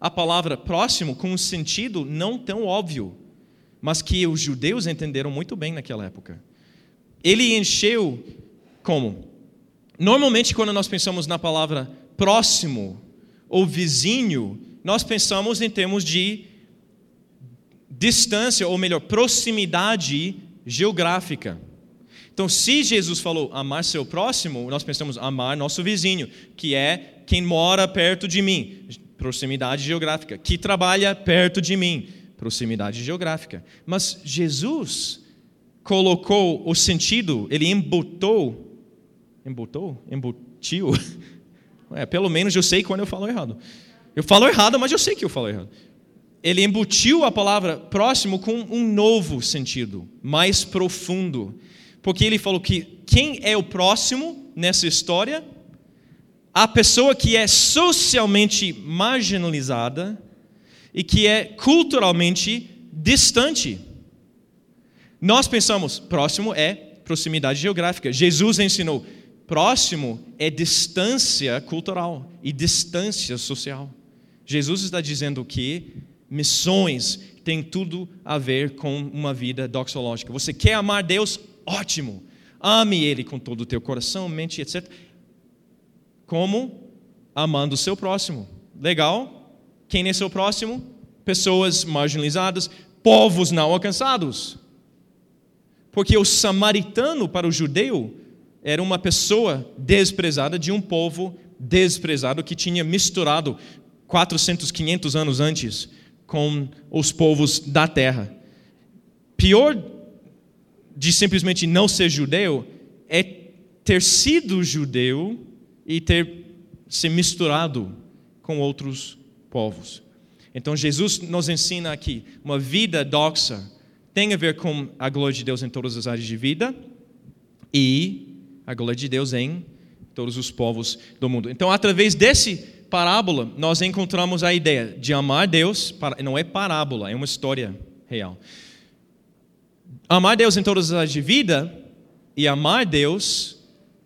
a palavra próximo com um sentido não tão óbvio, mas que os judeus entenderam muito bem naquela época. Ele encheu como? Normalmente, quando nós pensamos na palavra próximo ou vizinho, nós pensamos em termos de distância, ou melhor, proximidade geográfica. Então, se Jesus falou amar seu próximo, nós pensamos amar nosso vizinho, que é quem mora perto de mim, proximidade geográfica, que trabalha perto de mim, proximidade geográfica. Mas Jesus colocou o sentido, ele embutou Embutou? Embutiu? É, pelo menos eu sei quando eu falo errado. Eu falo errado, mas eu sei que eu falo errado. Ele embutiu a palavra próximo com um novo sentido, mais profundo. Porque ele falou que quem é o próximo nessa história? A pessoa que é socialmente marginalizada e que é culturalmente distante. Nós pensamos, próximo é proximidade geográfica. Jesus ensinou, Próximo é distância cultural e distância social. Jesus está dizendo que missões têm tudo a ver com uma vida doxológica. Você quer amar Deus? Ótimo. Ame Ele com todo o teu coração, mente, etc. Como? Amando o seu próximo. Legal? Quem é seu próximo? Pessoas marginalizadas, povos não alcançados. Porque o samaritano para o judeu era uma pessoa desprezada de um povo desprezado que tinha misturado 400, 500 anos antes com os povos da terra. Pior de simplesmente não ser judeu é ter sido judeu e ter se misturado com outros povos. Então Jesus nos ensina aqui uma vida doxa tem a ver com a glória de Deus em todas as áreas de vida e a glória de Deus em todos os povos do mundo. Então, através desse parábola, nós encontramos a ideia de amar Deus, não é parábola, é uma história real. Amar Deus em todas as áreas de vida e amar Deus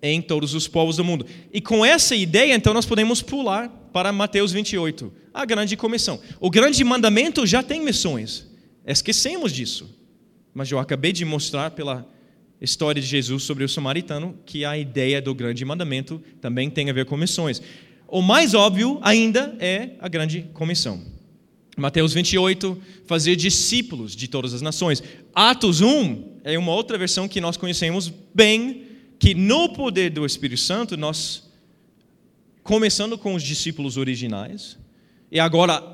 em todos os povos do mundo. E com essa ideia, então, nós podemos pular para Mateus 28, a grande comissão. O grande mandamento já tem missões. Esquecemos disso. Mas eu acabei de mostrar pela história de Jesus sobre o samaritano que a ideia do grande mandamento também tem a ver com missões. O mais óbvio ainda é a grande comissão. Mateus 28, fazer discípulos de todas as nações. Atos 1 é uma outra versão que nós conhecemos bem, que no poder do Espírito Santo, nós, começando com os discípulos originais, e agora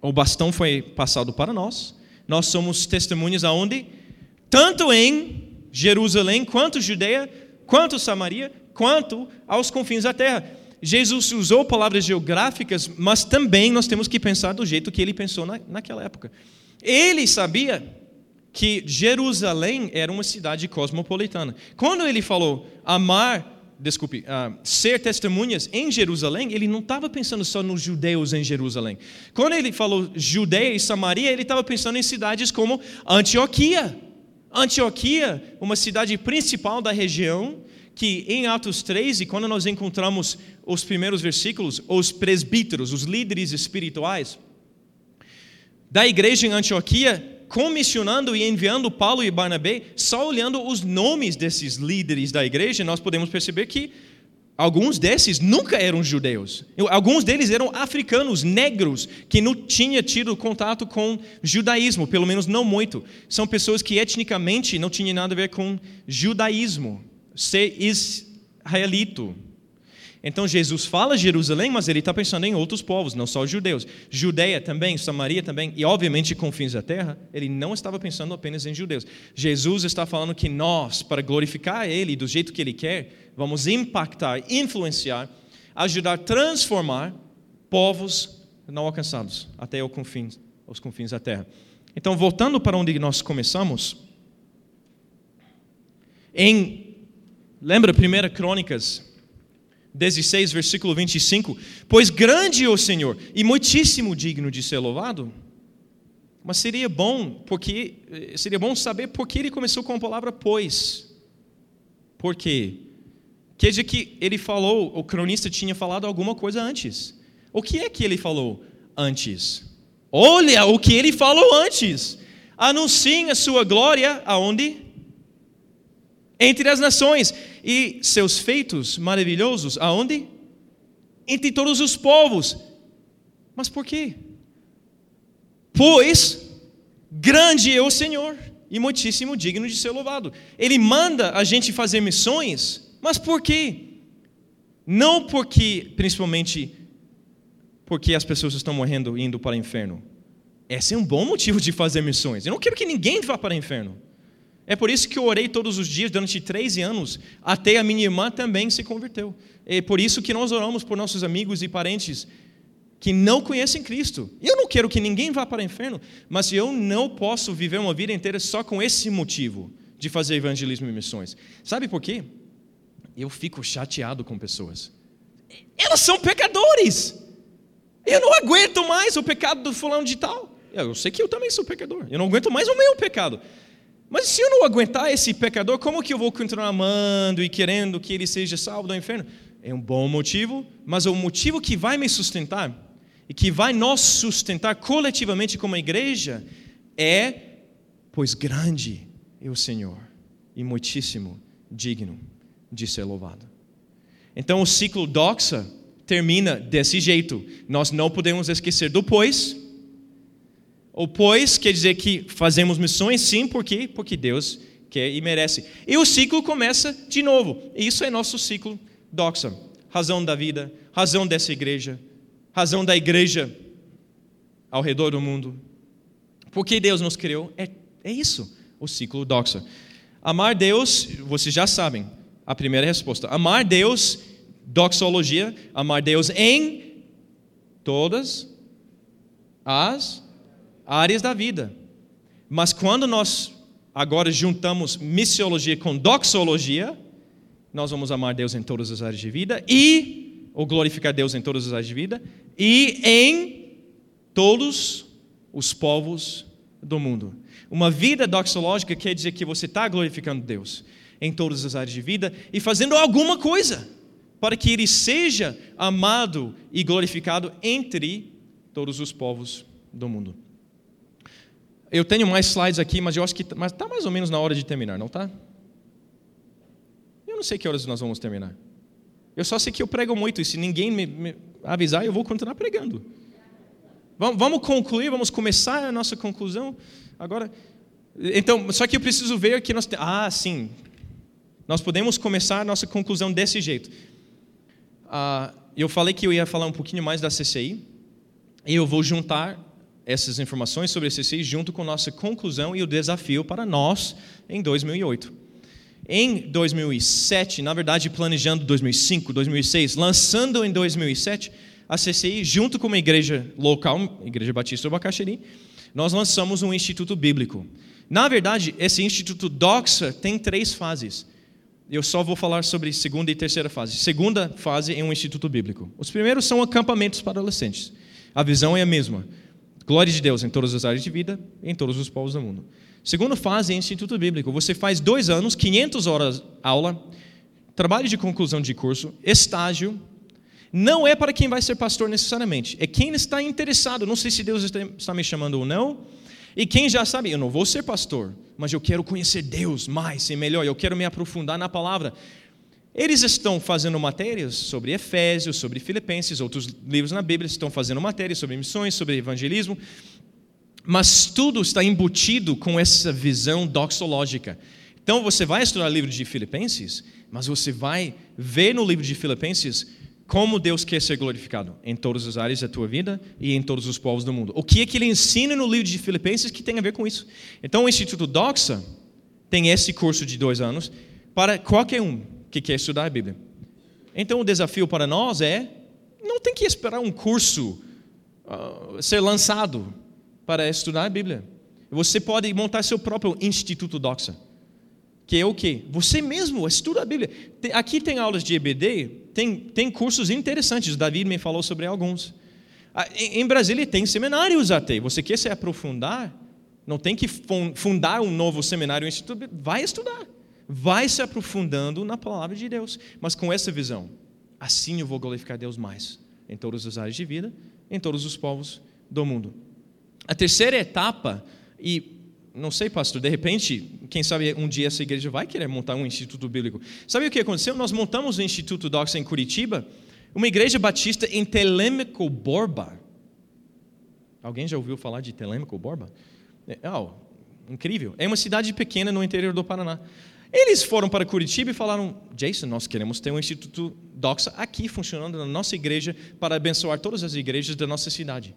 o bastão foi passado para nós. Nós somos testemunhas aonde? Tanto em Jerusalém, quanto Judeia, quanto Samaria, quanto aos confins da terra. Jesus usou palavras geográficas, mas também nós temos que pensar do jeito que ele pensou na, naquela época. Ele sabia que Jerusalém era uma cidade cosmopolitana. Quando ele falou amar desculpe, uh, ser testemunhas em Jerusalém, ele não estava pensando só nos judeus em Jerusalém. Quando ele falou Judeia e Samaria, ele estava pensando em cidades como Antioquia. Antioquia, uma cidade principal da região, que em Atos 3, e quando nós encontramos os primeiros versículos, os presbíteros, os líderes espirituais da igreja em Antioquia, comissionando e enviando Paulo e Barnabé, só olhando os nomes desses líderes da igreja, nós podemos perceber que alguns desses nunca eram judeus. Alguns deles eram africanos, negros, que não tinham tido contato com judaísmo, pelo menos não muito. São pessoas que etnicamente não tinham nada a ver com judaísmo, ser israelito. Então Jesus fala Jerusalém, mas ele está pensando em outros povos, não só os judeus. Judeia também, Samaria também, e obviamente confins da terra, ele não estava pensando apenas em judeus. Jesus está falando que nós, para glorificar Ele do jeito que Ele quer, vamos impactar, influenciar, ajudar a transformar povos não alcançados até os confins, os confins da terra. Então, voltando para onde nós começamos, em, lembra 1 Crônicas 16, versículo 25: Pois grande é o Senhor e muitíssimo digno de ser louvado. Mas seria bom, porque eh, seria bom saber por que ele começou com a palavra pois. Por quê? Quer dizer que ele falou, o cronista tinha falado alguma coisa antes. O que é que ele falou antes? Olha o que ele falou antes. Anunciem a sua glória aonde? Entre as nações e seus feitos maravilhosos aonde? Entre todos os povos. Mas por quê? Pois grande é o Senhor e muitíssimo digno de ser louvado. Ele manda a gente fazer missões, mas por quê? Não porque, principalmente, porque as pessoas estão morrendo indo para o inferno. Esse é um bom motivo de fazer missões. Eu não quero que ninguém vá para o inferno. É por isso que eu orei todos os dias durante 13 anos, até a minha irmã também se converteu. É por isso que nós oramos por nossos amigos e parentes que não conhecem Cristo. Eu não quero que ninguém vá para o inferno, mas eu não posso viver uma vida inteira só com esse motivo de fazer evangelismo e missões. Sabe por quê? Eu fico chateado com pessoas. Elas são pecadores. Eu não aguento mais o pecado do fulano de tal. Eu sei que eu também sou pecador. Eu não aguento mais o meu pecado. Mas se eu não aguentar esse pecador, como que eu vou continuar amando e querendo que ele seja salvo do inferno? É um bom motivo, mas o motivo que vai me sustentar e que vai nos sustentar coletivamente como igreja é, pois grande é o Senhor e muitíssimo digno de ser louvado. Então o ciclo doxa termina desse jeito. Nós não podemos esquecer do pois, o pois quer dizer que fazemos missões, sim, por quê? Porque Deus quer e merece. E o ciclo começa de novo. Isso é nosso ciclo doxa. Razão da vida, razão dessa igreja, razão da igreja ao redor do mundo. Por que Deus nos criou? É, é isso, o ciclo doxa. Amar Deus, vocês já sabem, a primeira resposta. Amar Deus, doxologia, amar Deus em todas as áreas da vida. Mas quando nós agora juntamos missiologia com doxologia, nós vamos amar Deus em todas as áreas de vida e ou glorificar Deus em todas as áreas de vida e em todos os povos do mundo. Uma vida doxológica quer dizer que você está glorificando Deus em todas as áreas de vida e fazendo alguma coisa para que Ele seja amado e glorificado entre todos os povos do mundo. Eu tenho mais slides aqui, mas eu acho que está mais ou menos na hora de terminar, não está? Eu não sei que horas nós vamos terminar. Eu só sei que eu prego muito, e se ninguém me, me avisar, eu vou continuar pregando. Vamos, vamos concluir, vamos começar a nossa conclusão agora. Então, só que eu preciso ver que nós. Ah, sim. Nós podemos começar a nossa conclusão desse jeito. Ah, eu falei que eu ia falar um pouquinho mais da CCI, e eu vou juntar essas informações sobre a CCI junto com nossa conclusão e o desafio para nós em 2008. Em 2007, na verdade planejando 2005, 2006, lançando em 2007, a CCI, junto com uma igreja local, Igreja Batista do Bacaxeri, nós lançamos um instituto bíblico. Na verdade, esse instituto Doxa tem três fases. Eu só vou falar sobre segunda e terceira fase. Segunda fase é um instituto bíblico. Os primeiros são acampamentos para adolescentes. A visão é a mesma. Glória de Deus em todas as áreas de vida, em todos os povos do mundo. Segunda fase é Instituto Bíblico. Você faz dois anos, 500 horas aula, trabalho de conclusão de curso, estágio. Não é para quem vai ser pastor necessariamente, é quem está interessado. Não sei se Deus está me chamando ou não. E quem já sabe, eu não vou ser pastor, mas eu quero conhecer Deus mais e melhor, eu quero me aprofundar na palavra. Eles estão fazendo matérias sobre Efésios, sobre Filipenses, outros livros na Bíblia estão fazendo matérias sobre missões, sobre evangelismo, mas tudo está embutido com essa visão doxológica. Então você vai estudar o livro de Filipenses, mas você vai ver no livro de Filipenses como Deus quer ser glorificado em todas as áreas da tua vida e em todos os povos do mundo. O que é que ele ensina no livro de Filipenses que tem a ver com isso? Então o Instituto Doxa tem esse curso de dois anos para qualquer um que quer estudar a Bíblia. Então o desafio para nós é não tem que esperar um curso uh, ser lançado para estudar a Bíblia. Você pode montar seu próprio Instituto Doxa, que é o quê? Você mesmo estuda a Bíblia. Aqui tem aulas de EBD, tem, tem cursos interessantes, David me falou sobre alguns. Ah, em Brasília tem seminários até, você quer se aprofundar, não tem que fundar um novo seminário, um instituto, vai estudar vai se aprofundando na palavra de Deus, mas com essa visão. Assim eu vou glorificar Deus mais em todas as áreas de vida, em todos os povos do mundo. A terceira etapa, e não sei, pastor, de repente, quem sabe um dia essa igreja vai querer montar um instituto bíblico. Sabe o que aconteceu? Nós montamos o Instituto Doxa em Curitiba, uma igreja batista em Telêmico Borba. Alguém já ouviu falar de Telêmico Borba? Oh, incrível. É uma cidade pequena no interior do Paraná. Eles foram para Curitiba e falaram: Jason, nós queremos ter um Instituto Doxa aqui funcionando na nossa igreja para abençoar todas as igrejas da nossa cidade.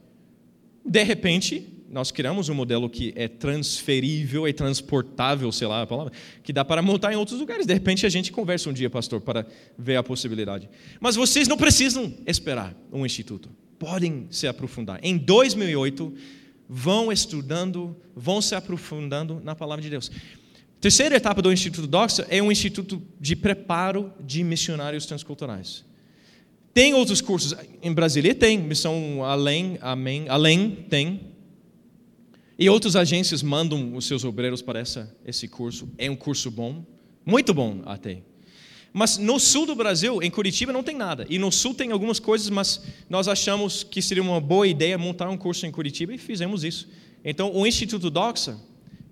De repente, nós criamos um modelo que é transferível, é transportável, sei lá a palavra, que dá para montar em outros lugares. De repente, a gente conversa um dia, pastor, para ver a possibilidade. Mas vocês não precisam esperar um instituto. Podem se aprofundar. Em 2008, vão estudando, vão se aprofundando na palavra de Deus. Terceira etapa do Instituto Doxa é um instituto de preparo de missionários transculturais. Tem outros cursos, em Brasília tem, Missão Além, Amém, Além tem. E outras agências mandam os seus obreiros para essa, esse curso. É um curso bom, muito bom até. Mas no sul do Brasil, em Curitiba, não tem nada. E no sul tem algumas coisas, mas nós achamos que seria uma boa ideia montar um curso em Curitiba e fizemos isso. Então, o Instituto Doxa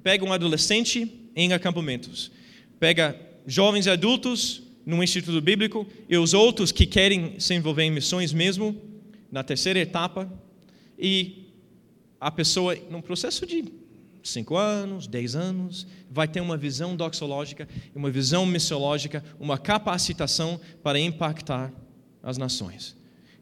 pega um adolescente em acampamentos. Pega jovens e adultos num instituto bíblico e os outros que querem se envolver em missões mesmo, na terceira etapa, e a pessoa, num processo de cinco anos, dez anos, vai ter uma visão doxológica, uma visão missiológica, uma capacitação para impactar as nações.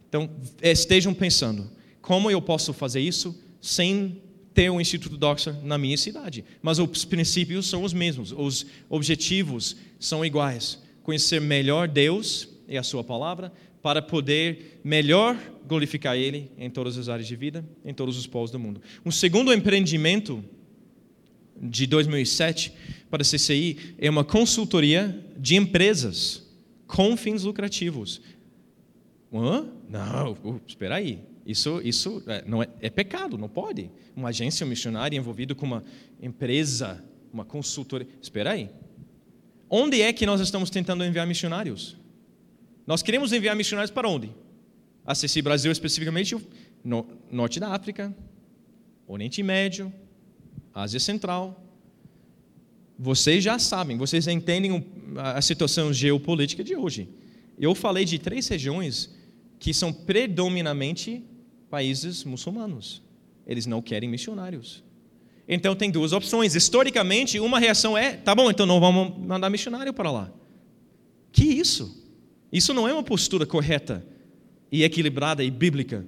Então, estejam pensando, como eu posso fazer isso sem ter um Instituto Doxa na minha cidade. Mas os princípios são os mesmos, os objetivos são iguais. Conhecer melhor Deus e a Sua palavra, para poder melhor glorificar Ele em todas as áreas de vida, em todos os povos do mundo. Um segundo empreendimento de 2007 para a CCI é uma consultoria de empresas com fins lucrativos. Hã? Não, espera aí. Isso, isso é, não é, é pecado, não pode. Uma agência missionária envolvida com uma empresa, uma consultoria. Espera aí. Onde é que nós estamos tentando enviar missionários? Nós queremos enviar missionários para onde? Acessar Brasil especificamente, no, norte da África, Oriente Médio, Ásia Central. Vocês já sabem, vocês entendem a situação geopolítica de hoje. Eu falei de três regiões que são predominantemente países muçulmanos. Eles não querem missionários. Então tem duas opções. Historicamente, uma reação é: tá bom, então não vamos mandar missionário para lá. Que isso? Isso não é uma postura correta e equilibrada e bíblica.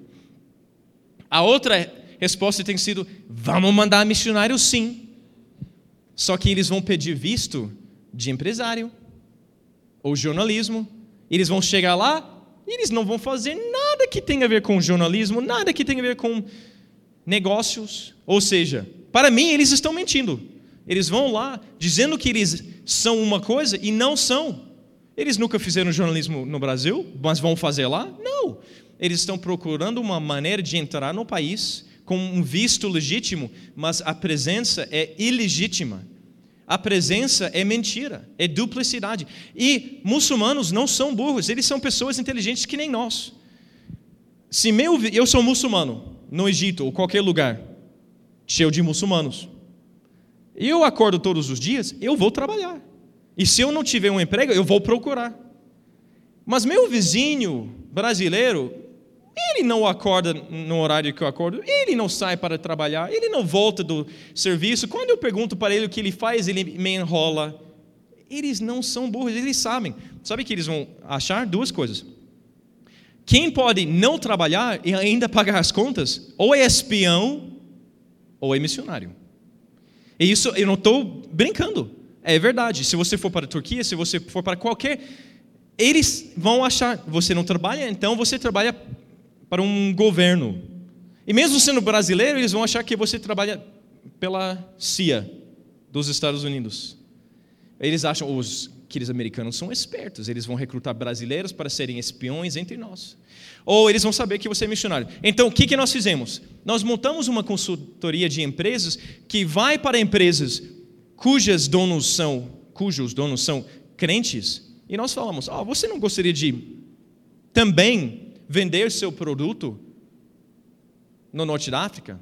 A outra resposta tem sido: vamos mandar missionário sim. Só que eles vão pedir visto de empresário ou jornalismo. Eles vão chegar lá e eles não vão fazer que tenha a ver com jornalismo, nada que tenha a ver com negócios. Ou seja, para mim eles estão mentindo. Eles vão lá dizendo que eles são uma coisa e não são. Eles nunca fizeram jornalismo no Brasil, mas vão fazer lá? Não. Eles estão procurando uma maneira de entrar no país com um visto legítimo, mas a presença é ilegítima. A presença é mentira, é duplicidade. E muçulmanos não são burros, eles são pessoas inteligentes que nem nós. Se meu, eu sou muçulmano no Egito ou qualquer lugar cheio de muçulmanos, eu acordo todos os dias, eu vou trabalhar. E se eu não tiver um emprego, eu vou procurar. Mas meu vizinho brasileiro, ele não acorda no horário que eu acordo, ele não sai para trabalhar, ele não volta do serviço. Quando eu pergunto para ele o que ele faz, ele me enrola. Eles não são burros, eles sabem. Sabe que eles vão achar duas coisas. Quem pode não trabalhar e ainda pagar as contas, ou é espião, ou é missionário. E isso eu não estou brincando. É verdade. Se você for para a Turquia, se você for para qualquer. Eles vão achar. Você não trabalha, então você trabalha para um governo. E mesmo sendo brasileiro, eles vão achar que você trabalha pela CIA dos Estados Unidos. Eles acham, os aqueles americanos são espertos, eles vão recrutar brasileiros para serem espiões entre nós. Ou eles vão saber que você é missionário. Então, o que, que nós fizemos? Nós montamos uma consultoria de empresas que vai para empresas cujas donos são, cujos donos são crentes, e nós falamos: oh, você não gostaria de também vender seu produto no norte da África?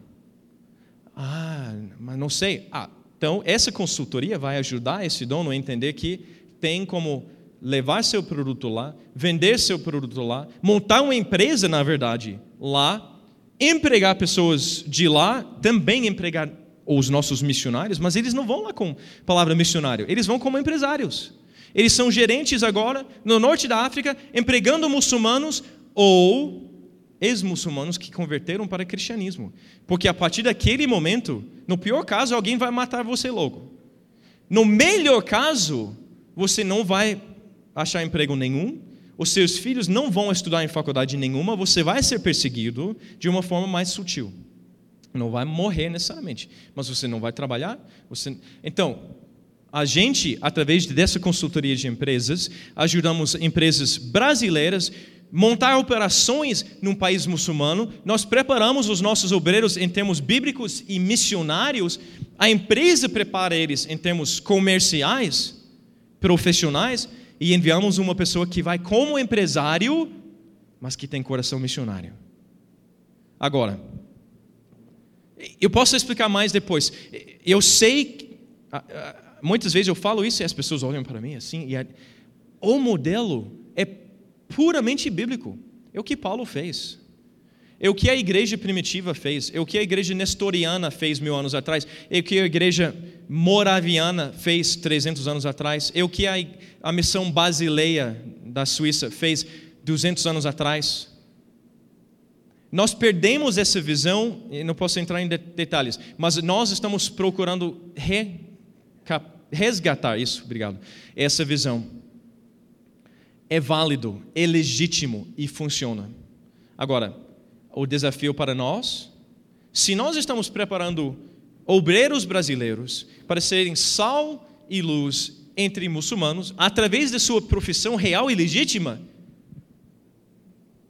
Ah, mas não sei. Ah, então essa consultoria vai ajudar esse dono a entender que tem como levar seu produto lá, vender seu produto lá, montar uma empresa, na verdade, lá, empregar pessoas de lá, também empregar os nossos missionários, mas eles não vão lá com palavra missionário, eles vão como empresários. Eles são gerentes agora no norte da África, empregando muçulmanos ou ex-muçulmanos que converteram para o cristianismo. Porque a partir daquele momento, no pior caso, alguém vai matar você logo. No melhor caso, você não vai achar emprego nenhum, os seus filhos não vão estudar em faculdade nenhuma, você vai ser perseguido de uma forma mais sutil. Não vai morrer necessariamente, mas você não vai trabalhar. Você... Então, a gente, através dessa consultoria de empresas, ajudamos empresas brasileiras montar operações num país muçulmano, nós preparamos os nossos obreiros em termos bíblicos e missionários, a empresa prepara eles em termos comerciais, profissionais, e enviamos uma pessoa que vai como empresário, mas que tem coração missionário. Agora, eu posso explicar mais depois. Eu sei, muitas vezes eu falo isso e as pessoas olham para mim assim, e o modelo é puramente bíblico. É o que Paulo fez. É o que a igreja primitiva fez. É o que a igreja nestoriana fez mil anos atrás. É o que a igreja moraviana fez 300 anos atrás. É o que a, a missão basileia da Suíça fez 200 anos atrás. Nós perdemos essa visão, e não posso entrar em detalhes, mas nós estamos procurando resgatar isso, obrigado, essa visão é válido, é legítimo e funciona. Agora, o desafio para nós, se nós estamos preparando obreiros brasileiros para serem sal e luz entre muçulmanos, através da sua profissão real e legítima,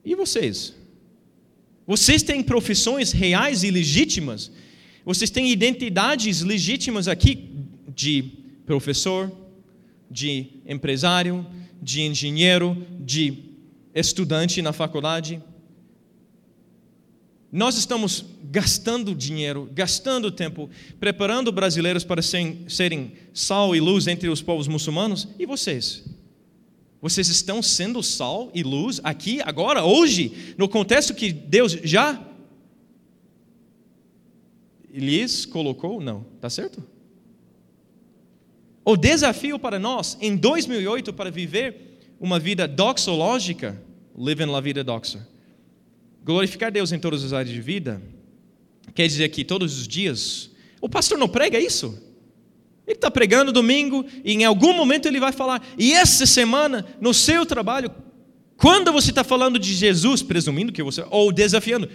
e vocês? Vocês têm profissões reais e legítimas? Vocês têm identidades legítimas aqui de professor, de empresário, de engenheiro, de estudante na faculdade. Nós estamos gastando dinheiro, gastando tempo, preparando brasileiros para serem sal e luz entre os povos muçulmanos. E vocês? Vocês estão sendo sal e luz aqui, agora, hoje, no contexto que Deus já lhes colocou? Não, tá certo? O desafio para nós, em 2008, para viver uma vida doxológica, living la vida doxa, glorificar Deus em todas as áreas de vida, Quer dizer que todos os dias. O pastor não prega isso? Ele está pregando domingo e em algum momento ele vai falar. E essa semana, no seu trabalho, quando você está falando de Jesus, presumindo que você, ou desafiando,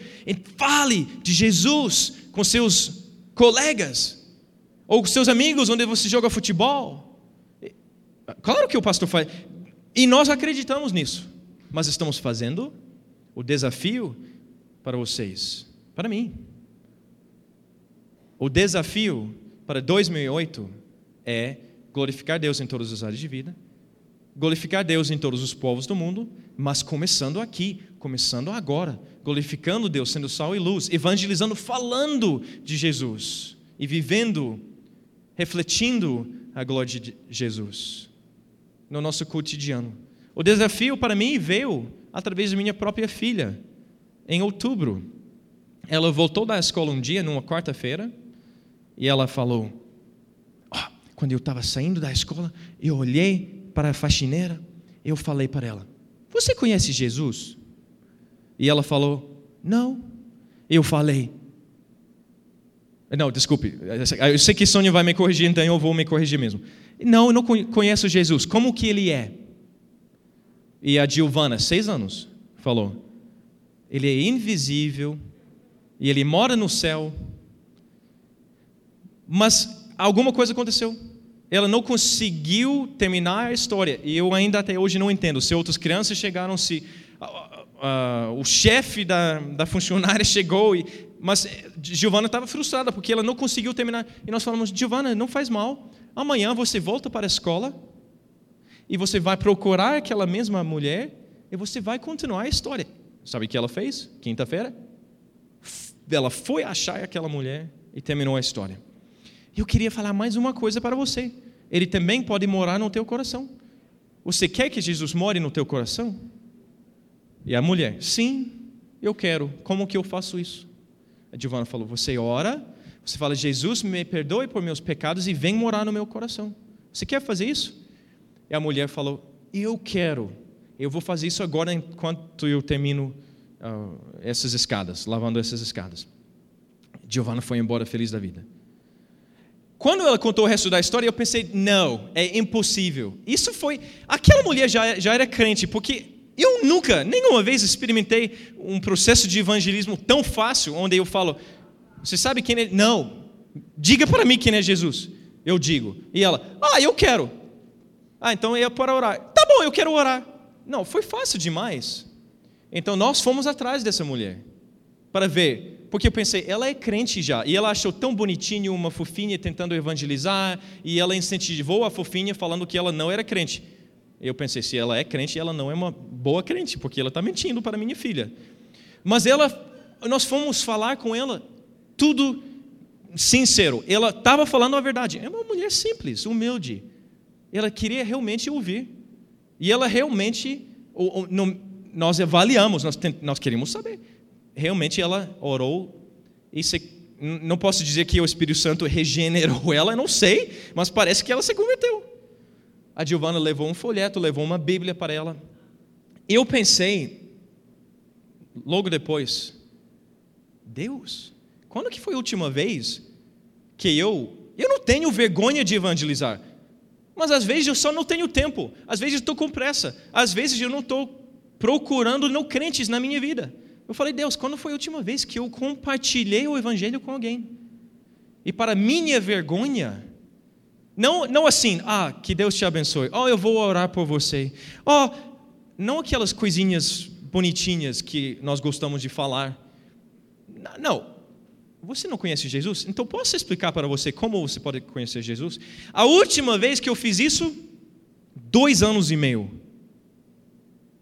fale de Jesus com seus colegas, ou com seus amigos onde você joga futebol. Claro que o pastor faz. E nós acreditamos nisso. Mas estamos fazendo o desafio para vocês, para mim. O desafio para 2008 é glorificar Deus em todas as áreas de vida, glorificar Deus em todos os povos do mundo, mas começando aqui, começando agora, glorificando Deus, sendo sal e luz, evangelizando, falando de Jesus e vivendo, refletindo a glória de Jesus no nosso cotidiano. O desafio para mim veio através da minha própria filha, em outubro. Ela voltou da escola um dia, numa quarta-feira, e ela falou: oh, quando eu estava saindo da escola, eu olhei para a faxineira, eu falei para ela: Você conhece Jesus? E ela falou: Não. Eu falei: Não, desculpe, eu sei que Sônia vai me corrigir, então eu vou me corrigir mesmo. Não, eu não conheço Jesus. Como que ele é? E a Giovana, seis anos, falou: Ele é invisível e ele mora no céu mas alguma coisa aconteceu. Ela não conseguiu terminar a história. E eu ainda até hoje não entendo. Se outras crianças chegaram, se uh, uh, o chefe da, da funcionária chegou. E, mas Giovana estava frustrada porque ela não conseguiu terminar. E nós falamos: Giovana, não faz mal. Amanhã você volta para a escola e você vai procurar aquela mesma mulher e você vai continuar a história. Sabe o que ela fez? Quinta-feira? Ela foi achar aquela mulher e terminou a história. Eu queria falar mais uma coisa para você. Ele também pode morar no teu coração. Você quer que Jesus more no teu coração? E a mulher, sim, eu quero. Como que eu faço isso? A Giovana falou: Você ora, você fala, Jesus, me perdoe por meus pecados e vem morar no meu coração. Você quer fazer isso? E a mulher falou: Eu quero. Eu vou fazer isso agora enquanto eu termino uh, essas escadas, lavando essas escadas. Giovana foi embora feliz da vida. Quando ela contou o resto da história, eu pensei, não, é impossível. Isso foi. Aquela mulher já, já era crente, porque eu nunca, nenhuma vez experimentei um processo de evangelismo tão fácil, onde eu falo, você sabe quem é? Não, diga para mim quem é Jesus. Eu digo. E ela, ah, eu quero. Ah, então é para orar. Tá bom, eu quero orar. Não, foi fácil demais. Então nós fomos atrás dessa mulher para ver porque eu pensei, ela é crente já, e ela achou tão bonitinho uma fofinha tentando evangelizar, e ela incentivou a fofinha falando que ela não era crente. Eu pensei, se ela é crente, ela não é uma boa crente, porque ela está mentindo para minha filha. Mas ela, nós fomos falar com ela, tudo sincero. Ela estava falando a verdade. É uma mulher simples, humilde. Ela queria realmente ouvir. E ela realmente, nós avaliamos, nós, nós queremos saber realmente ela orou e se, não posso dizer que o Espírito Santo regenerou ela, não sei, mas parece que ela se converteu. A Giovana levou um folheto, levou uma Bíblia para ela. Eu pensei, logo depois, Deus, quando que foi a última vez que eu, eu não tenho vergonha de evangelizar, mas às vezes eu só não tenho tempo, às vezes eu estou com pressa, às vezes eu não estou procurando não crentes na minha vida. Eu falei, Deus, quando foi a última vez que eu compartilhei o Evangelho com alguém? E para minha vergonha, não, não assim, ah, que Deus te abençoe, oh, eu vou orar por você, oh, não aquelas coisinhas bonitinhas que nós gostamos de falar. Não, você não conhece Jesus? Então posso explicar para você como você pode conhecer Jesus? A última vez que eu fiz isso, dois anos e meio,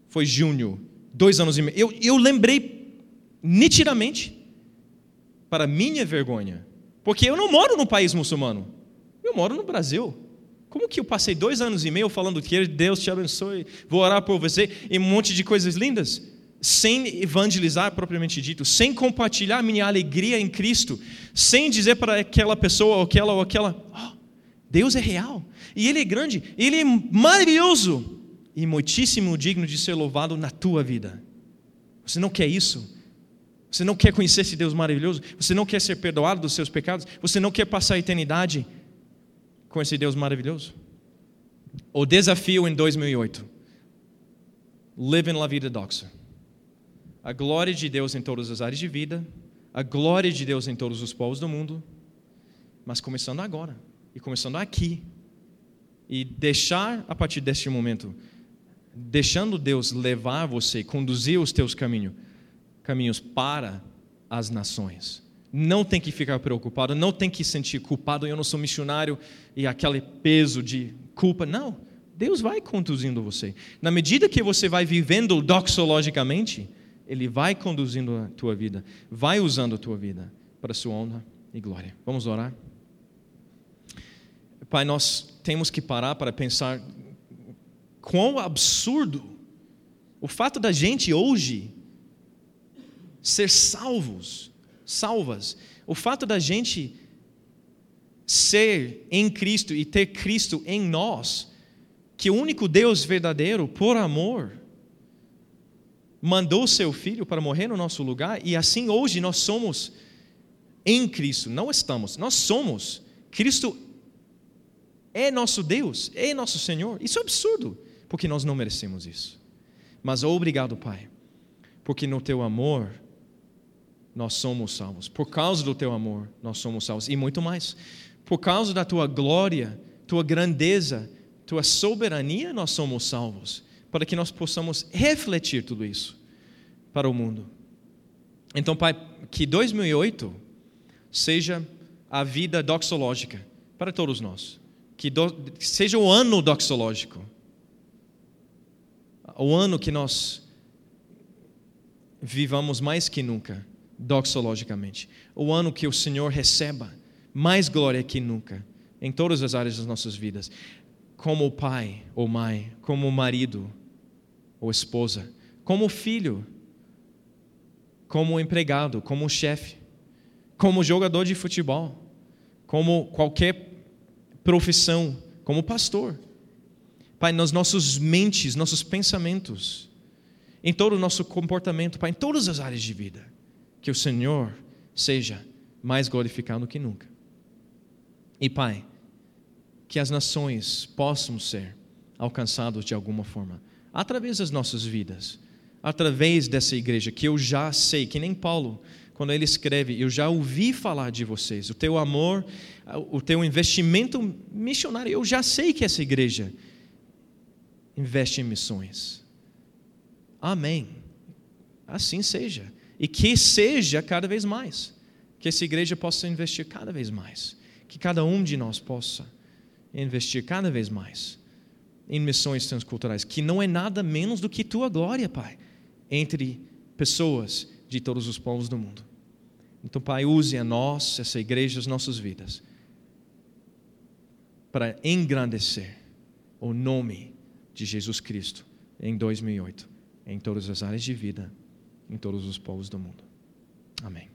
foi junho dois anos e meio. Eu, eu lembrei nitidamente, para minha vergonha, porque eu não moro no país muçulmano, eu moro no Brasil. Como que eu passei dois anos e meio falando que Deus te abençoe, vou orar por você e um monte de coisas lindas, sem evangelizar propriamente dito, sem compartilhar minha alegria em Cristo, sem dizer para aquela pessoa ou aquela ou aquela, oh, Deus é real e Ele é grande, Ele é maravilhoso e muitíssimo digno de ser louvado na tua vida. Você não quer isso? Você não quer conhecer esse Deus maravilhoso? Você não quer ser perdoado dos seus pecados? Você não quer passar a eternidade com esse Deus maravilhoso? O desafio em 2008. Live in la vida doxa. A glória de Deus em todas as áreas de vida, a glória de Deus em todos os povos do mundo, mas começando agora e começando aqui. E deixar a partir deste momento, deixando Deus levar você, conduzir os teus caminhos, caminhos para as nações. Não tem que ficar preocupado, não tem que sentir culpado, eu não sou missionário e aquele peso de culpa. Não, Deus vai conduzindo você. Na medida que você vai vivendo doxologicamente, Ele vai conduzindo a tua vida, vai usando a tua vida para a sua honra e glória. Vamos orar? Pai, nós temos que parar para pensar quão absurdo o fato da gente hoje ser salvos, salvas, o fato da gente ser em Cristo e ter Cristo em nós, que o único Deus verdadeiro, por amor, mandou seu filho para morrer no nosso lugar e assim hoje nós somos em Cristo, não estamos, nós somos. Cristo é nosso Deus, é nosso Senhor. Isso é absurdo, porque nós não merecemos isso. Mas obrigado, Pai, porque no teu amor nós somos salvos. Por causa do teu amor, nós somos salvos. E muito mais. Por causa da tua glória, tua grandeza, tua soberania, nós somos salvos. Para que nós possamos refletir tudo isso para o mundo. Então, Pai, que 2008 seja a vida doxológica para todos nós. Que, do, que seja o ano doxológico. O ano que nós vivamos mais que nunca doxologicamente. O ano que o Senhor receba mais glória que nunca em todas as áreas das nossas vidas, como pai ou mãe, como marido ou esposa, como filho, como empregado, como chefe, como jogador de futebol, como qualquer profissão, como pastor. Pai, nas nossas mentes, nossos pensamentos, em todo o nosso comportamento, Pai, em todas as áreas de vida que o Senhor seja mais glorificado que nunca. E Pai, que as nações possam ser alcançadas de alguma forma, através das nossas vidas, através dessa igreja que eu já sei, que nem Paulo, quando ele escreve, eu já ouvi falar de vocês, o teu amor, o teu investimento missionário, eu já sei que essa igreja investe em missões. Amém. Assim seja. E que seja cada vez mais. Que essa igreja possa investir cada vez mais. Que cada um de nós possa investir cada vez mais em missões transculturais, que não é nada menos do que tua glória, Pai, entre pessoas de todos os povos do mundo. Então, Pai, use a nós, essa igreja, as nossas vidas, para engrandecer o nome de Jesus Cristo em 2008, em todas as áreas de vida em todos os povos do mundo. Amém.